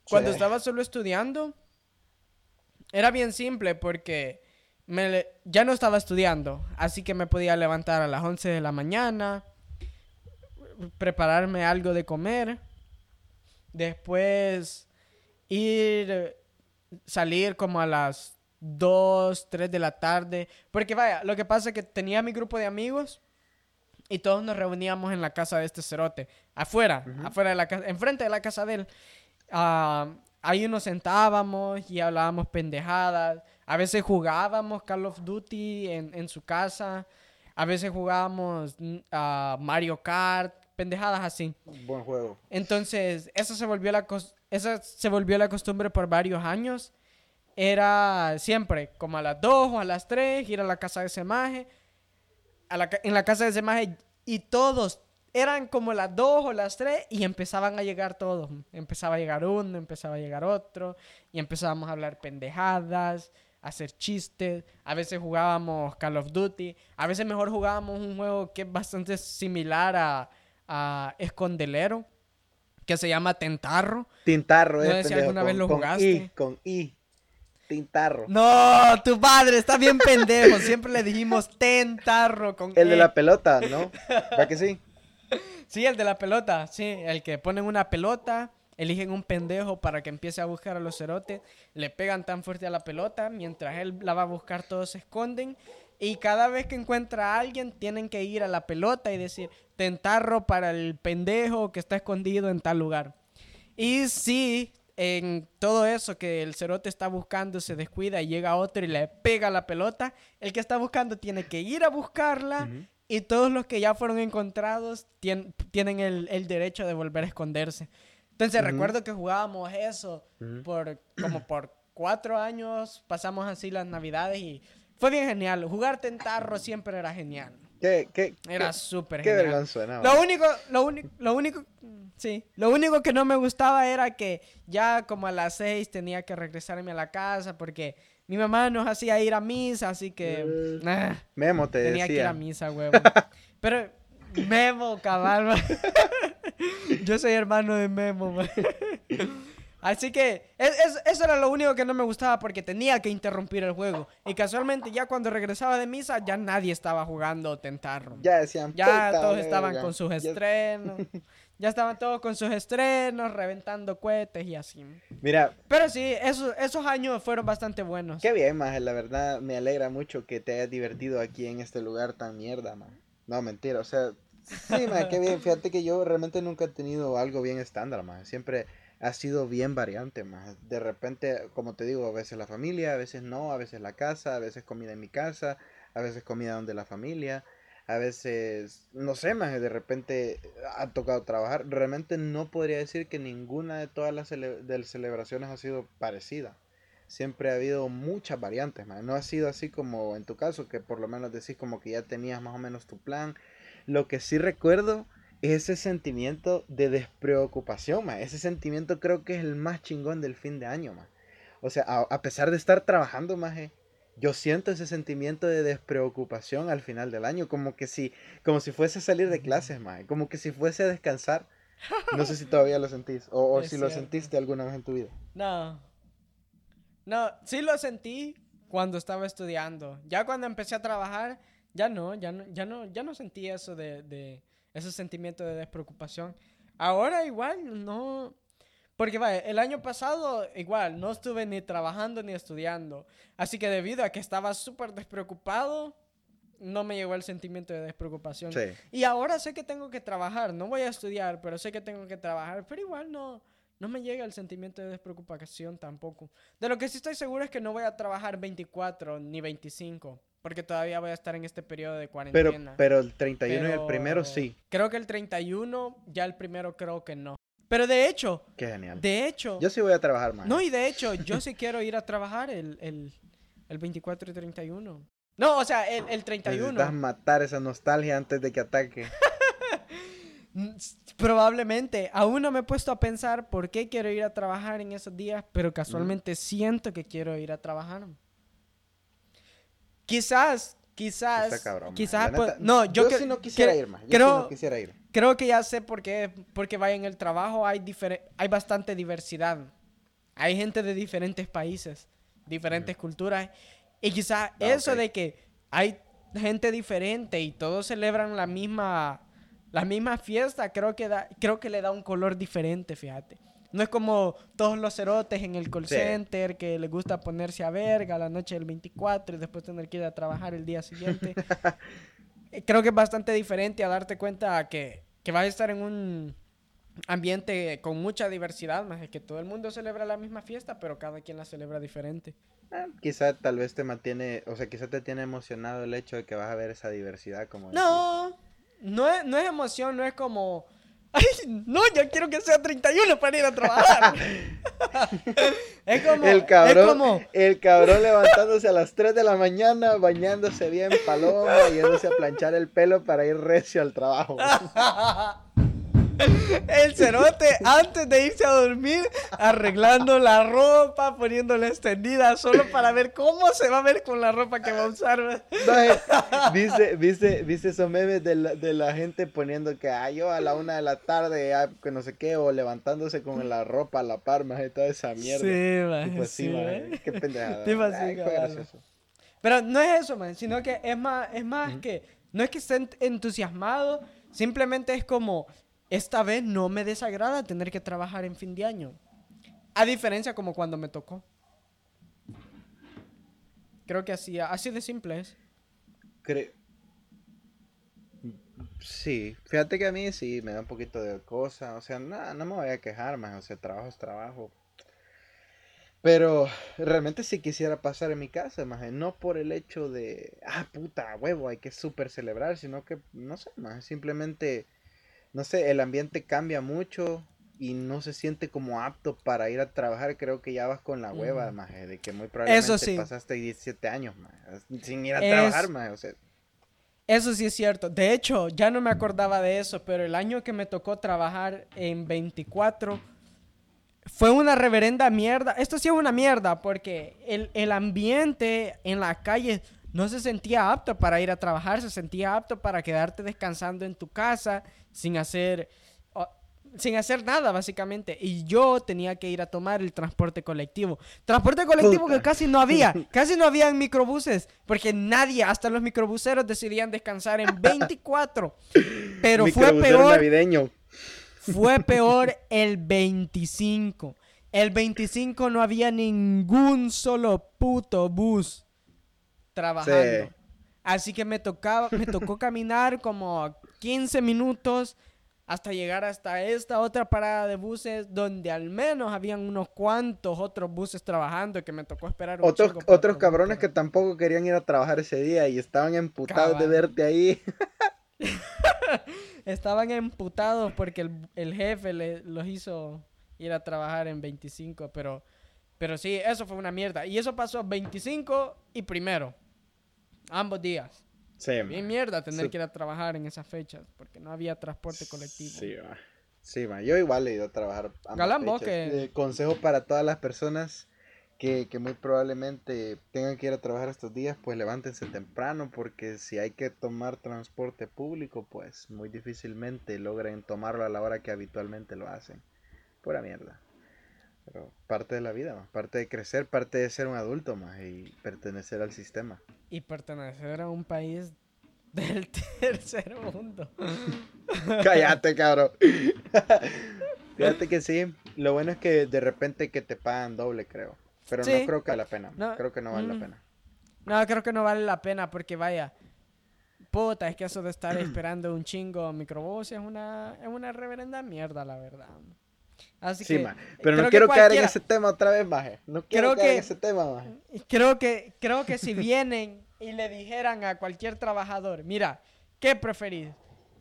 cuando estaba solo estudiando, era bien simple porque me, ya no estaba estudiando. Así que me podía levantar a las 11 de la mañana, prepararme algo de comer, después ir, salir como a las 2, 3 de la tarde. Porque vaya, lo que pasa es que tenía mi grupo de amigos y todos nos reuníamos en la casa de este cerote. Afuera, afuera de la casa, enfrente de la casa de él. Ah, ahí nos sentábamos y hablábamos pendejadas. A veces jugábamos Call of Duty en, su casa. A veces jugábamos a Mario Kart, pendejadas así. Buen juego. Entonces, eso se volvió la, esa se volvió la costumbre por varios años era siempre como a las 2 o a las 3 ir a la casa de Semaje. A en la casa de Semaje y todos eran como las 2 o las 3 y empezaban a llegar todos. Empezaba a llegar uno, empezaba a llegar otro y empezábamos a hablar pendejadas, a hacer chistes. A veces jugábamos Call of Duty. A veces mejor jugábamos un juego que es bastante similar a, a Escondelero, que se llama Tentarro. Tentarro, no sé si alguna vez lo jugaste. con I. Tintarro. No, tu padre está bien pendejo. Siempre le dijimos tentarro con El de la e. pelota, ¿no? ¿Para que sí? Sí, el de la pelota, sí. El que ponen una pelota, eligen un pendejo para que empiece a buscar a los cerotes, le pegan tan fuerte a la pelota, mientras él la va a buscar todos se esconden. Y cada vez que encuentra a alguien, tienen que ir a la pelota y decir, tentarro para el pendejo que está escondido en tal lugar. Y sí, en todo eso que el cerote está buscando se descuida y llega otro y le pega la pelota, el que está buscando tiene que ir a buscarla y todos los que ya fueron encontrados tienen el, derecho de volver a esconderse. Entonces recuerdo que jugábamos eso por como por cuatro años, pasamos así las navidades y fue bien genial. Jugar tentarro siempre era genial. ¿Qué, era súper genial. Qué vergüenza, Lo único, lo único, lo único Sí, lo único que no me gustaba era que ya como a las seis tenía que regresarme a la casa porque mi mamá nos hacía ir a misa, así que... Mm. Ah, Memo te tenía que ir a misa, huevo. Pero Memo, cabal, Yo soy hermano de Memo, Así que eso era lo único que no me gustaba porque tenía que interrumpir el juego. Y casualmente ya cuando regresaba de misa ya nadie estaba jugando Tentarro. Ya decían. Ya todos estaban con sus estrenos. Ya estaban todos con sus estrenos, reventando cohetes y así. Mira. Pero sí, esos, esos años fueron bastante buenos. Qué bien, más la verdad me alegra mucho que te hayas divertido aquí en este lugar tan mierda, man. No, mentira, o sea, sí, man, qué bien. Fíjate que yo realmente nunca he tenido algo bien estándar, man. Siempre ha sido bien variante, más. De repente, como te digo, a veces la familia, a veces no, a veces la casa, a veces comida en mi casa, a veces comida donde la familia a veces, no sé, más de repente ha tocado trabajar. Realmente no podría decir que ninguna de todas las celebraciones ha sido parecida. Siempre ha habido muchas variantes, más. No ha sido así como en tu caso, que por lo menos decís como que ya tenías más o menos tu plan. Lo que sí recuerdo ese sentimiento de despreocupación. Ese sentimiento creo que es el más chingón del fin de año, más. O sea, a, pesar de estar trabajando, más, yo siento ese sentimiento de despreocupación al final del año, como que si, como si fuese a salir de clases, como que si fuese a descansar. No sé si todavía lo sentís, o, si lo sentiste alguna vez en tu vida. No. No, sí lo sentí cuando estaba estudiando. Ya cuando empecé a trabajar, ya no, ya no, ya no, ya no sentí eso de, de ese sentimiento de despreocupación. Ahora igual no. Porque vaya, el año pasado igual no estuve ni trabajando ni estudiando. Así que debido a que estaba súper despreocupado, no me llegó el sentimiento de despreocupación. Sí. Y ahora sé que tengo que trabajar. No voy a estudiar, pero sé que tengo que trabajar. Pero igual no, no me llega el sentimiento de despreocupación tampoco. De lo que sí estoy seguro es que no voy a trabajar 24 ni 25. Porque todavía voy a estar en este periodo de Pero, cuarentena. pero el 31 y el Pero primero sí. Creo que el 31, ya el primero creo que no. Pero de hecho, Qué genial. de hecho... Yo sí voy a trabajar más. No, y de hecho, yo sí quiero ir a trabajar el, el, el 24 y 31. No, o sea, el, el 31. Necesitas matar esa nostalgia antes de que ataque. Mm, Probablemente. Aún no me he puesto a pensar por qué quiero ir a trabajar en esos días, pero casualmente siento que quiero ir a trabajar. Quizás, quizás, Está cabrón. man. quizás, pues- neta, no, yo, que- sí no quisiera cre- ir más. Yo creo, sí no quisiera ir. creo que ya sé por qué, porque vaya en el trabajo hay hay bastante diversidad. Hay gente de diferentes países, diferentes culturas y quizás Ah, eso de que hay gente diferente y todos celebran la misma la misma fiesta, creo que da creo que le da un color diferente, fíjate. No es como todos los cerotes en el call Sí. center que les gusta ponerse a verga la noche del 24 y después tener que ir a trabajar el día siguiente. Eh, creo que es bastante diferente a darte cuenta que, que vas a estar en un ambiente con mucha diversidad, más de que todo el mundo celebra la misma fiesta, pero cada quien la celebra diferente. Ah, quizá tal vez te mantiene, o sea, quizá te tiene emocionado el hecho de que vas a ver esa diversidad como. No, no es, no es emoción, no es como, ay, no, yo quiero que sea 31 para ir a trabajar. es como, El es cabrón, como, el cabrón levantándose a las 3 de la mañana, bañándose bien paloma, yéndose a planchar el pelo para ir recio al trabajo. El cerote antes de irse a dormir, arreglando la ropa, poniéndola extendida, solo para ver cómo se va a ver con la ropa que va a usar. Maje, ¿Viste, viste, viste esos memes de la, de la gente poniendo que ah, yo a la una de la tarde, ah, que no sé qué, o levantándose con la ropa a la par, más y toda esa mierda. Sí, Y maje, pues sí, maje. qué pendejada. Ay, cabal. gracioso. Pero no es eso, man, sino que es más, es más Ujú. que, no es que esté ent- entusiasmado, simplemente es como, esta vez no me desagrada tener que trabajar en fin de año. A diferencia como cuando me tocó. Creo que así, así de simple es. Cre- Sí, fíjate que a mí sí me da un poquito de cosa, o sea, no, no me voy a quejar más, o sea, trabajo es trabajo. Pero realmente sí quisiera pasar en mi casa, más no por el hecho de, ah, puta, huevo, hay que súper celebrar, sino que, no sé, más simplemente, no sé, el ambiente cambia mucho y no se siente como apto para ir a trabajar, creo que ya vas con la hueva, Mm. más de que muy probablemente sí. pasaste 17 años, más sin ir a Es- trabajar, más o sea. Eso sí es cierto. De hecho, ya no me acordaba de eso, pero el año que me tocó trabajar en 24 fue una reverenda mierda. Esto sí es una mierda porque el, el ambiente en la calle no se sentía apto para ir a trabajar, se sentía apto para quedarte descansando en tu casa sin hacer, sin hacer nada básicamente. Y yo tenía que ir a tomar el transporte colectivo. Transporte colectivo Puta. que casi no había, casi no había en microbuses, porque nadie, hasta los microbuseros decidían descansar en 24. Pero fue peor navideño. fue peor el 25. El 25 no había ningún solo puto bus trabajando. Sí. Así que me tocaba, me tocó caminar como 15 minutos hasta llegar hasta esta otra parada de buses donde al menos habían unos cuantos otros buses trabajando que me tocó esperar un Otros, otros cabrones que tampoco querían ir a trabajar ese día y estaban emputados de verte ahí. Estaban emputados porque el, el jefe le- los hizo ir a trabajar en 25, pero, pero sí, eso fue una mierda. Y eso pasó 25 y primero, ambos días. Sí, Bien mierda tener Sí. que ir a trabajar en esas fechas porque no había transporte colectivo. Sí, va. Sí, va. Yo igual he ido a trabajar. ambas Galán, vos que- Eh, consejo para todas las personas que, que muy probablemente tengan que ir a trabajar estos días, pues levántense temprano, porque si hay que tomar transporte público, pues muy difícilmente logren tomarlo a la hora que habitualmente lo hacen. Pura mierda. Pero parte de la vida, ma, parte de crecer, parte de ser un adulto más y pertenecer al sistema. Y pertenecer a un país del tercer mundo. Cállate, cabrón. Fíjate que sí. Lo bueno es que de repente que te pagan doble, creo. Pero Sí. no creo que vale la pena. No, Creo que no vale mm. la pena. No, creo que no vale la pena porque vaya. Puta, es que eso de estar esperando un chingo microbús es una, es una reverenda mierda, la verdad. Así Sí, que. ma. Pero no quiero caer en ese tema otra vez, maje. No quiero Creo caer en que- ese tema, maje. Creo que, creo que si vienen y le dijeran a cualquier trabajador, mira, ¿qué preferís?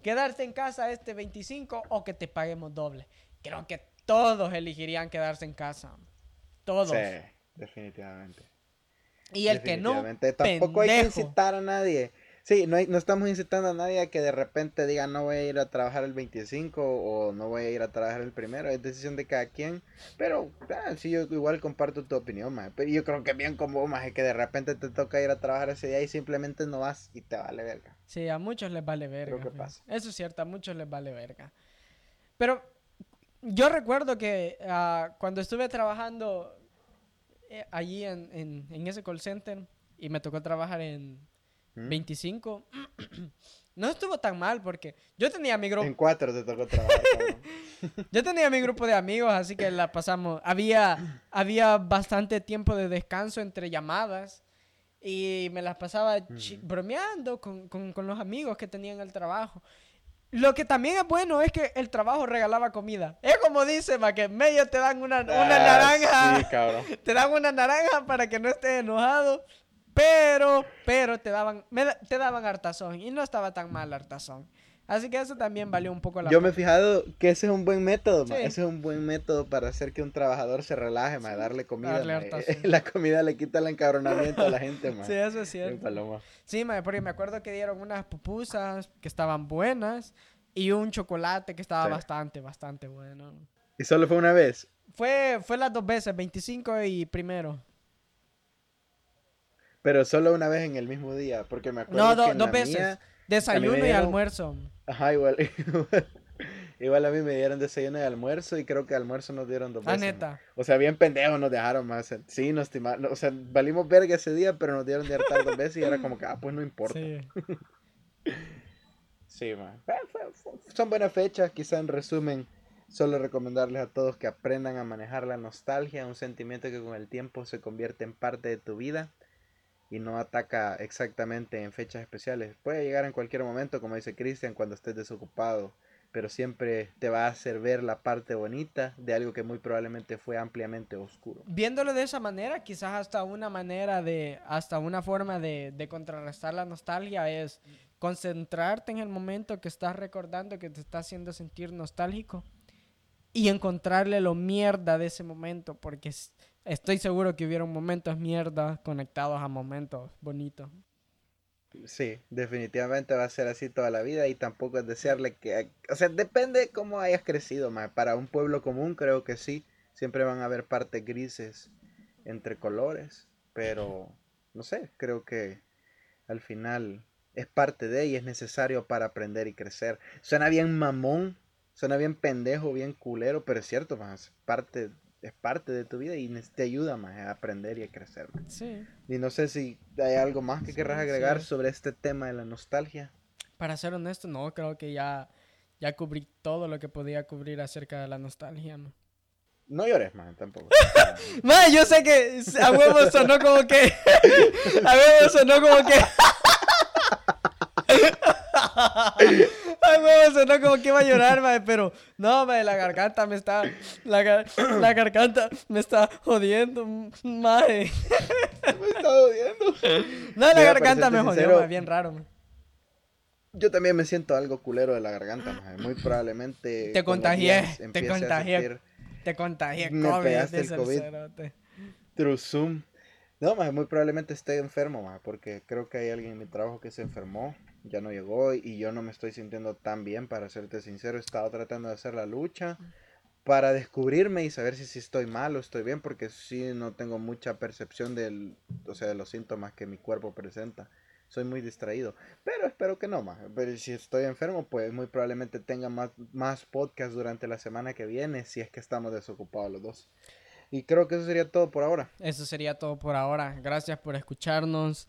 ¿Quedarse en casa este 25 o que te paguemos doble? Creo que todos elegirían quedarse en casa. Todos. Sí, definitivamente. Y el que no. Tampoco hay que incitar a nadie. Sí, no, hay- no estamos incitando a nadie a que de repente diga no voy a ir a trabajar el 25 o no voy a ir a trabajar el primero. Es decisión de cada quien. Pero ah, sí, yo igual comparto tu opinión, maje. Pero yo creo que bien como más que de repente te toca ir a trabajar ese día y simplemente no vas y te vale verga. Sí, a muchos les vale verga. que fíjate. pasa. Eso es cierto, a muchos les vale verga. Pero yo recuerdo que ah, cuando estuve trabajando eh, allí en, en- en ese call center y me tocó trabajar en ¿Mm? 25, no estuvo tan mal porque yo tenía mi grupo, En cuatro te tocó trabajar. yo tenía mi grupo de amigos, así que la pasamos. Había, había bastante tiempo de descanso entre llamadas y me las pasaba bromeando con, con- con los amigos que tenía en el trabajo. Lo que también es bueno es que el trabajo regalaba comida. Es como dice, ma, que en medio te dan una, una Ah, naranja. Sí, cabrón. Te dan una naranja para que no estés enojado. Pero, pero te daban, me da- te daban hartazón. Y no estaba tan mal hartazón. Así que eso también valió un poco la Yo me he fijado que ese es un buen método. Sí. Ese es un buen método para hacer que un trabajador se relaje, ma. Darle comida, darle hartazón. La comida le quita el encabronamiento a la gente, ma. Sí, eso es cierto. paloma. Sí, ma, porque me acuerdo que dieron unas pupusas que estaban buenas y un chocolate que estaba Sí. bastante, bastante bueno. ¿Y solo fue una vez? Fue, fue las dos veces, 25 y primero. Pero solo una vez en el mismo día, porque me acuerdo No, que do- en dos la veces. mía- Desayuno y almuerzo. Ajá, igual, igual a mí me dieron desayuno y almuerzo y creo que almuerzo nos dieron dos Ah, veces. ma. neta. O sea, bien pendejos nos dejaron más. Sí, nos timaron. O sea, valimos verga ese día, pero nos dieron de hartar dos veces y era como que, ah, pues no importa. Sí. Sí, man. Son buenas fechas, quizá en resumen, solo recomendarles a todos que aprendan a manejar la nostalgia, un sentimiento que con el tiempo se convierte en parte de tu vida y no ataca exactamente en fechas especiales. Puede llegar en cualquier momento, como dice Cristian, cuando estés desocupado, pero siempre te va a hacer ver la parte bonita de algo que muy probablemente fue ampliamente oscuro. Viéndolo de esa manera, quizás hasta una manera de, hasta una forma de, de contrarrestar la nostalgia es concentrarte en el momento que estás recordando que te está haciendo sentir nostálgico y encontrarle lo mierda de ese momento, porque estoy seguro que hubieron momentos mierda conectados a momentos bonitos. Sí, definitivamente va a ser así toda la vida y tampoco es desearle que, o sea, depende de cómo hayas crecido, ma. Para un pueblo común creo que sí, siempre van a haber partes grises entre colores, pero no sé, creo que al final es parte de y es necesario para aprender y crecer. Suena bien mamón, suena bien pendejo, bien culero, pero es cierto, ma, es parte es parte de tu vida y te ayuda más a aprender y a crecer. ma. Sí. Y no sé si hay algo más que querrás Sí, agregar sí. sobre este tema de la nostalgia. Para ser honesto, no, creo que ya, ya cubrí todo lo que podía cubrir acerca de la nostalgia. ma. No llores, man, tampoco. Ma, yo sé que a huevo sonó como que. A huevo sonó como que. A huevo sonó como que iba a llorar, ma, pero no, ma, la garganta me está. La, gar- la garganta me está jodiendo, madre. me está odiando. No, la Mira, garganta me jodió, sincero, ma, bien raro. ma. Yo también me siento algo culero de la garganta, man. Muy probablemente. Te contagié, te contagié. sentir Te contagié Me COVID, pegaste el COVID. cerote. Through Zoom. No, más muy probablemente esté enfermo, man, porque creo que hay alguien en mi trabajo que se enfermó, ya no llegó y yo no me estoy sintiendo tan bien, para serte sincero. He estado tratando de hacer la lucha, para descubrirme y saber si, si estoy mal o estoy bien, porque sí no tengo mucha percepción del, o sea, de los síntomas que mi cuerpo presenta. Soy muy distraído, pero espero que no más. Pero si estoy enfermo, pues muy probablemente tenga más, más podcast durante la semana que viene, si es que estamos desocupados los dos. Y creo que eso sería todo por ahora. Eso sería todo por ahora. Gracias por escucharnos.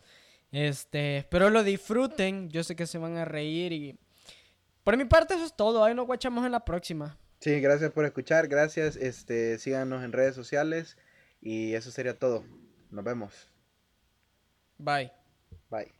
Este, espero lo disfruten. Yo sé que se van a reír y por mi parte eso es todo. Ahí nos guachamos en la próxima. Sí, gracias por escuchar, gracias. Este, síganos en redes sociales y eso sería todo. Nos vemos. Bye. Bye.